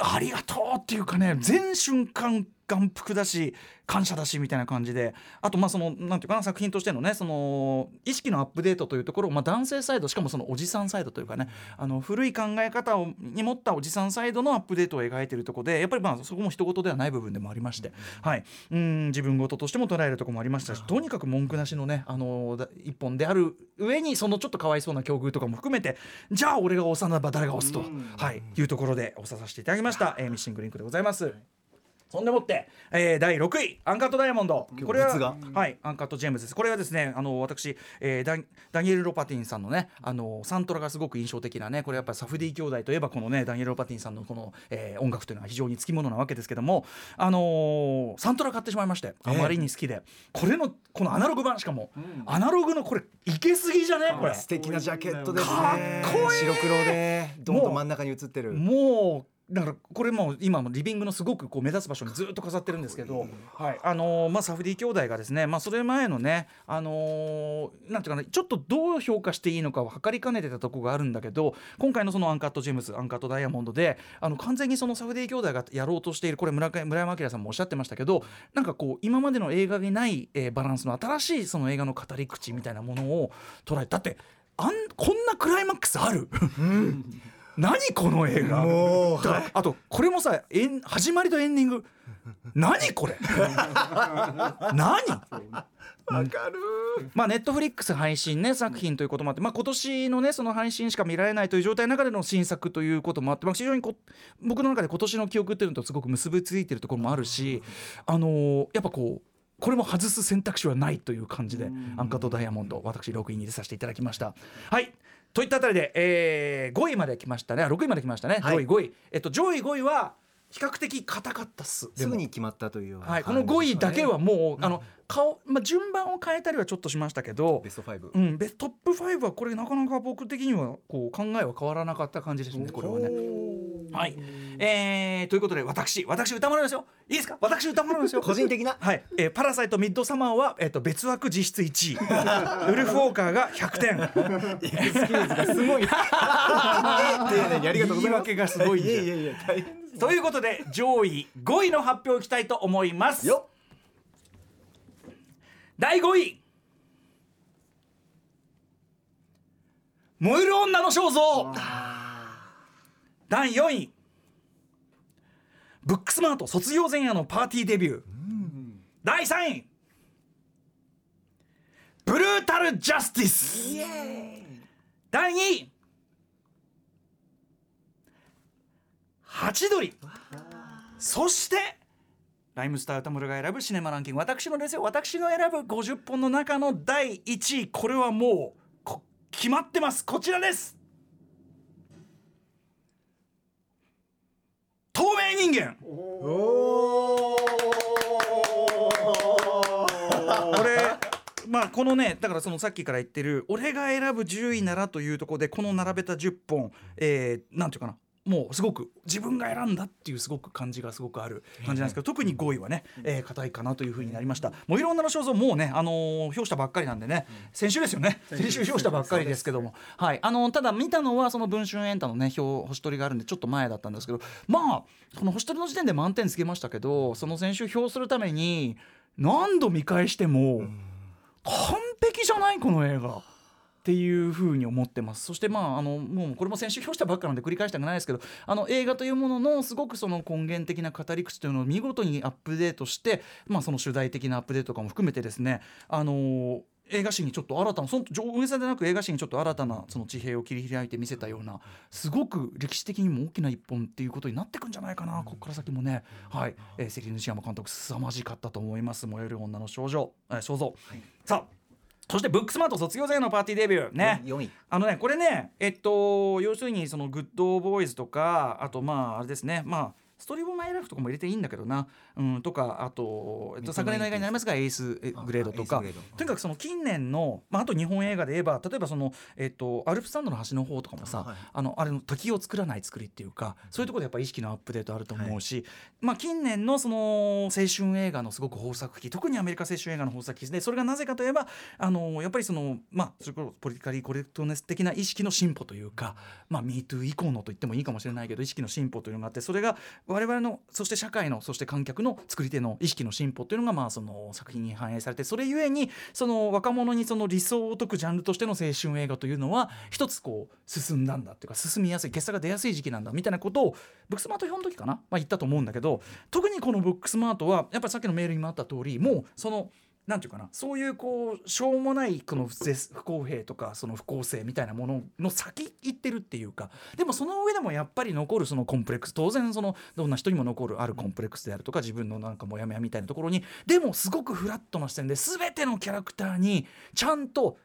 ありがとうっていうかね全瞬間眼福だし感謝だしみたいな感じであとまあそのなんていうかな作品としてのねその意識のアップデートというところを、まあ、男性サイドしかもそのおじさんサイドというかねあの古い考え方をに持ったおじさんサイドのアップデートを描いているところでやっぱりまあそこも一言ではない部分でもありまして、はい、うん自分事としても捉えるところもありましたしとにかく文句なしのねあのだ一本である上にそのちょっとかわいそうな境遇とかも含めてじゃあ俺が押さなば誰が押すと、はい、いうところで押ささせていただきました、えーミッシングリンクでございます。そんでもって、えー、第6位アンカットダイヤモンド。これははいアンカットジェームズです。これはですねあの私、えーダンダニエル・ロパティンさんのねあのサントラがすごく印象的なねこれやっぱりサフディ兄弟といえばこのねダニエル・ロパティンさんのこの、えー音楽というのは非常につきものなわけですけどもあのーサントラ買ってしまいましてあまりに好きで、これのこのアナログ版しかも、アナログのこれいけすぎじゃね？これ。素敵なジャケットですね。かっこいい。白黒でどんどん真ん中に映ってる。もうだからこれもう今もリビングのすごくこう目立つ場所にずっと飾ってるんですけど、はい。あのーまあ、サフディ兄弟がですね、まあ、それ前のね、あのーなんていうかなちょっとどう評価していいのかを測りかねてたとこがあるんだけど今回のそのアンカット・ジェームズアンカット・ダイヤモンドであの完全にそのサフディ兄弟がやろうとしているこれ村上村山明さんもおっしゃってましたけどなんかこう今までの映画にない、えーバランスの新しいその映画の語り口みたいなものを捉えてだってあんこんなクライマックスある、何この映画？もうだからあとこれもさ始まりとエンディング。何これ？<laughs> 何？わかる。まあネットフリックス配信ね作品ということもあって、まあ、今年のねその配信しか見られないという状態の中での新作ということもあって、まあ、非常にこ僕の中で今年の記憶っていうのとすごく結びついてるところもあるしあのーやっぱこうこれも外す選択肢はないという感じでアンカーとダイヤモンド私6位に入れさせていただきました。はいといったあたりで、えー5位まで来ましたね。あ6位まで来ましたね、はい。上位5位、えっと、上位5位は比較的硬かったっす。ですもぐに決まったというはい、この5位だけはもう、あの顔、まあ、順番を変えたりはちょっとしましたけどベスト5うん、ベトップ5はこれなかなか僕的にはこう考えは変わらなかった感じですねこれはね。はい、えー、ということで私私歌丸ですよ。いいですか？私歌丸ですよ。<laughs> 個人的な？はい、えー、パラサイトミッドサマーは、えー、と別枠実質1位。<laughs> ウルフ・ウォーカーが100点。すごい。<laughs> 丁寧にありがとうございます。言い訳がすごいやいやいやということで上位5位の発表をいきたいと思います。よ第5位。燃える女の肖像第4位。ブックスマート卒業前夜のパーティーデビュー。第3位。ブルータルジャスティス。第2位。ハチドリ。そしてライムスター歌村が選ぶシネマランキング。私のですよ。私の選ぶ50本の中の第1位。これはもう決まってます。こちらです。透明人間。俺まあこのねだからそのさっきから言ってる俺が選ぶ10位ならというところでこの並べた10本、えー、なんていうかなもうすごく自分が選んだっていうすごく感じがすごくある感じなんですけど、特に5位はねえー硬、いかなというふうになりました。もういろんなの肖像もうねあのー表したばっかりなんでね先週ですよね。先週表したばっかりですけども。はい。あのーただ見たのはその文春エンタのね表星取りがあるんでちょっと前だったんですけど。まあこの星取りの時点で満点つけましたけどその先週表するために何度見返しても完璧じゃないこの映画。っていうふうに思ってます。そしてまああのもうこれも先週表したばっかなんで繰り返したくないですけどあの映画というもののすごくその根源的な語り口というのを見事にアップデートして、まあ、その主題的なアップデートとかも含めてですねあの映画史にちょっと新たなその上下線でなく映画史にちょっと新たなその地平を切り開いて見せたようなすごく歴史的にも大きな一本っていうことになってくんじゃないかな、ここから先もね。はい、えー、関根山監督凄まじかったと思います。燃える女の少女、えー肖像、さあそしてブックスマート卒業生のパーティーデビュー。ね。4位あのねこれねえっと要するにそのグッドボーイズとかあとまああれですね。まあストーリー・オブ・マイ・ライフとかも入れていいんだけどな、うん、とかあと、えっと、昨年の映画になりますがエースえグレードとか。とにかくその近年の、まあ、あと日本映画で言えば例えばその、えっと、アルプスタンドの端の方とかもさ、はい。あのあれの敵を作らない作りっていうかそういうところでやっぱ意識のアップデートあると思うし、まあ、近年のその青春映画のすごく豊作期特にアメリカ青春映画の豊作期でそれがなぜかといえばあのやっぱりそのまあそれこそポリティカリーコレクトネス的な意識の進歩というか、まあ、MeToo 以降のと言ってもいいかもしれないけど意識の進歩というのがあってそれが我々のそして社会のそして観客の作り手の意識の進歩というのがまあその作品に反映されてそれゆえにその若者にその理想を解くジャンルとしての青春映画というのは一つこう進んだんだというか進みやすい。結果が出やすい時期なんだみたいなことをブックスマート表の時かな、まあ、言ったと思うんだけど特にこのブックスマートはやっぱりさっきのメールにもあった通りもうそのなんていうかなそういうこうしょうもないこの不公平とかその不公正みたいなものの先行ってるっていうかでもその上でもやっぱり残るそのコンプレックス当然そのどんな人にも残るあるコンプレックスであるとか自分のなんかモヤモヤみたいなところにでもすごくフラットな視点で全てのキャラクターにちゃんと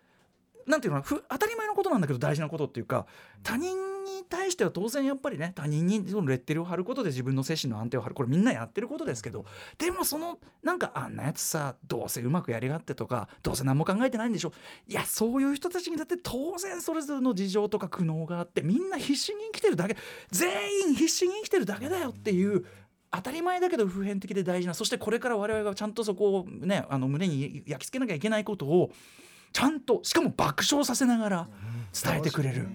なんていうのふ当たり前のことなんだけど大事なことっていうか他人に対しては当然やっぱりね他人にそのレッテルを貼ることで自分の精神の安定を張るこれみんなやってることですけどでもそのなんかあんなやつさどうせうまくやりがってとかどうせ何も考えてないんでしょいやそういう人たちにだって当然それぞれの事情とか苦悩があってみんな必死に生きてるだけ全員必死に生きてるだけだよっていう。当たり前だけど普遍的で大事なそしてこれから我々がちゃんとそこをねあの胸に焼き付けなきゃいけないことをちゃんとしかも爆笑させながら伝えてくれる。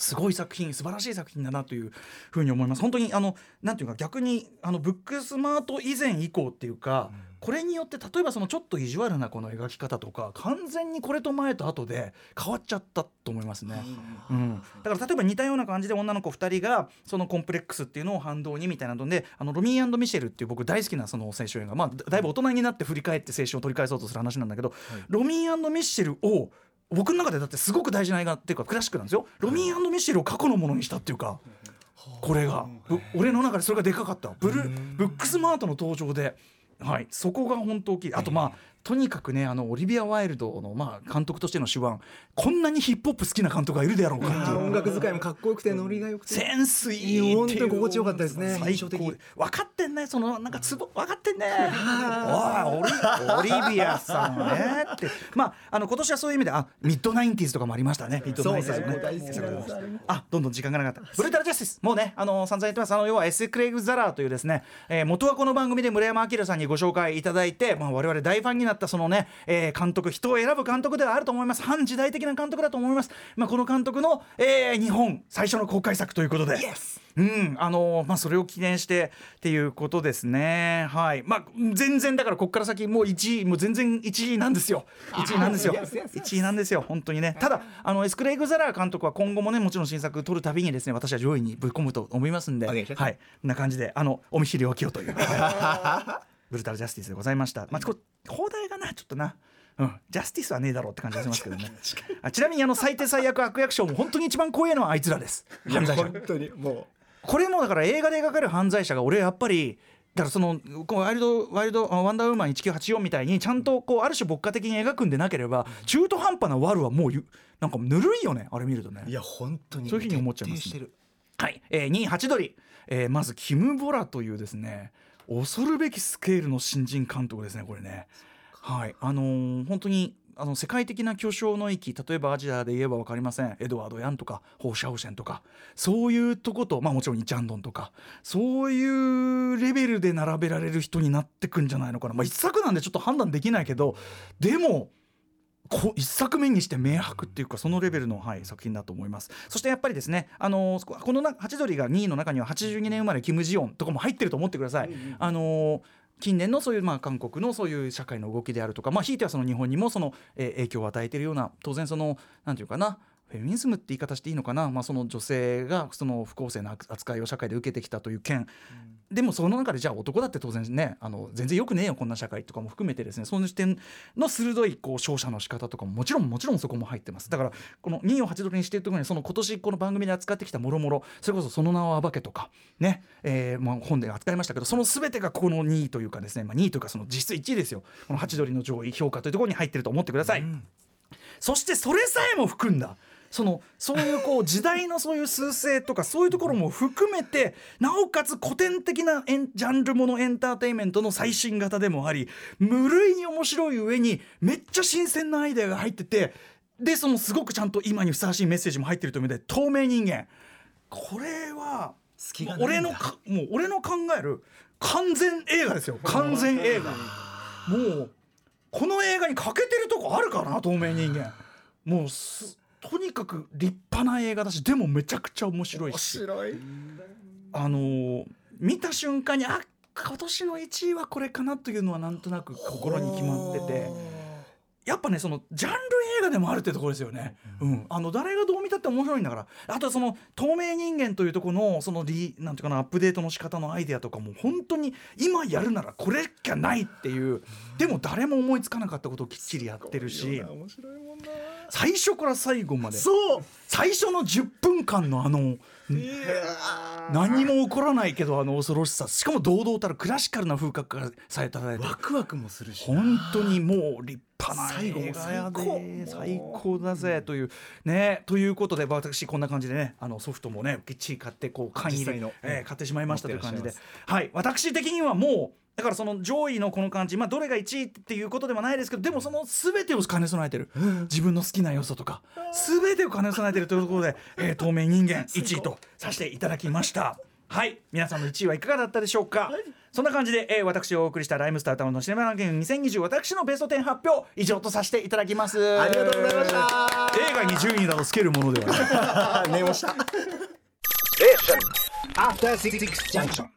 すごい作品素晴らしい作品だなというふうに思います。本当にあのなんていうか逆にあのブックスマート以前以降っていうか、これによって例えばそのちょっと意地悪なこの描き方とか完全にこれと前と後で変わっちゃったと思いますね、うん、だから例えば似たような感じで女の子2人がそのコンプレックスっていうのを反動にみたいなのであのロミーミシェルっていう僕大好きなその青春映画。まあだだいぶ大人になって振り返って青春を取り返そうとする話なんだけど、ロミーミシェルを僕の中でだってすごく大事な映画っていうかクラシックなんですよ。ロミーミシェルを過去のものにしたっていうか。これが。ぶ俺の中でそれがでかかった。ブルブックスマートの登場で、はい、そこが本当大きい。あとまあとにかくねあのオリビア・ワイルドの、まあ、監督としての手腕こんなにヒップホップ好きな監督がいるであろうかっていう。音楽使いもかっこよくてノリがよくて。センスいい本当に心地よかったですね印象的。最高で分かってんねそのなんかツボ分かってんね。<laughs> おいオリオリビアさんねって。まああの今年はそういう意味であミッドナインティーズとかもありましたね。ミッドナインティーズもね。あどんどん時間がなかった。ブルータルジャスティスもうねあの散々言ってますあの要はエス・クレイグ・ザラーというですね、えー元はこの番組で村山明さんにご紹介いただいて、まあ、我々大ファンになったそのね、えー監督人を選ぶ監督ではあると思います反時代的な監督だと思います、まあ、この監督の、えー日本最初の公開作ということで。うん、あのまあそれを記念してっていうことですね。はい。まあ全然だからここから先もう1位もう全然1位なんですよ。1位なんですよ。1位なんですよ。本当にね。ただあのエスクレイグザラー監督は今後もねもちろん新作撮るたびにですね私は上位にぶっ込むと思いますんで、はい。な感じであのお見知りおきをという。<laughs> ブルータルジャスティスでございました。まあこれ放題がなちょっとな。うん、ジャスティスはねえだろうって感じがしますけどね。<laughs> あちなみにあの最低最悪悪役賞も本当に一番怖いのはあいつらです。犯罪者。本当にもこれもだから映画で描かれる犯罪者が俺やっぱりだからそのこうワイルドワイルドあワンダーウーマン1984みたいにちゃんとこうある種牧歌的に描くんでなければ中途半端な悪はもうゆなんかぬるいよねあれ見るとね。ういや本当にそういうふうに思っちゃいます徹底してる。はい、えー、2位ハチドリ、えーまずキム・ボラというですね恐るべきスケールの新人監督ですねこれね。はい。あのー本当にあの世界的な巨匠の域例えばアジアで言えば分かりません。エドワード・ヤンとかホー・シャオシェンとかそういうとこと、まあ、もちろんイ・チャンドンとかそういうレベルで並べられる人になってくんじゃないのかな、まあ、一作なんでちょっと判断できないけどでもこ一作目にして明白っていうかそのレベルの、はい、作品だと思いますそしてやっぱりですねあのーこのなハチドリが2位の中には82年生まれキム・ジヨンとかも入ってると思ってください。あのー近年のそういうまあ韓国のそういう社会の動きであるとか、まあ、ひいてはその日本にもその、えー影響を与えているような当然そのなんていうかなフェミニズムって言い方していいのかな、まあ、その女性がその不公正な扱いを社会で受けてきたという件、でもその中でじゃあ男だって当然ねあの全然よくねえよこんな社会とかも含めてですね。その視点の鋭いこう勝者の仕方とかももちろんもちろんそこも入ってます。だからこの2位を8ドルにしているところにその今年この番組で扱ってきたもろもろそれこそその名を暴けとかね、えーまあ、本で扱いましたけどその全てがこの2位というかですね、まあ、2位というかその実質1位ですよ。この8ドルの上位評価というところに入ってると思ってください。そしてそれさえも含んだそのそういうこう時代のそういう趨勢とかそういうところも含めてなおかつ古典的なエンジャンルものエンターテインメントの最新型でもあり無類に面白い上にめっちゃ新鮮なアイデアが入っててでそのすごくちゃんと今にふさわしいメッセージも入ってるという意味で透明人間。これは俺のかもう俺の考える完全映画ですよ。完全映画。もうこの映画に欠けてるとこあるかな透明人間。もうすとにかく立派な映画だしでもめちゃくちゃ面白いし。あのー見た瞬間にあ今年の1位はこれかなというのはなんとなく心に決まっててやっぱねそのジャンル映画でもあるってところですよね、うん。あの誰がどう見たって面白いんだから。あとはその透明人間というところのそのリなんていうかなアップデートの仕方のアイデアとかも本当に今やるならこれしかないっていうでも誰も思いつかなかったことをきっちりやってるし。面白いもんな。最初から最後まで。そう。最初の10分間のあの何も起こらないけどあの恐ろしさ。しかも堂々たるクラシカルな風格がされたワクワクもするし本当にもう立派な最後も最高。最高だぜという。ね。ということで私こんな感じでねあのソフトもねきっちり買ってこう缶入れ実際の、えー買ってしまいましたという感じで。はい。私的にはもうだからその上位のこの感じまあどれが1位っていうことではないですけどでもその全てを兼ね備えてる。自分の好きな要素とか全てを兼ね備えてるというところで、えー透明人間1位とさせていただきました。はい。皆さんの1位はいかがだったでしょうか、そんな感じで、えー私をお送りしたライムスタータウンのシネマランキング2020私のベスト10発表以上とさせていただきます。ありがとうございました。映画に順位などつけるものではない。<laughs> 寝ました。After Six Junction.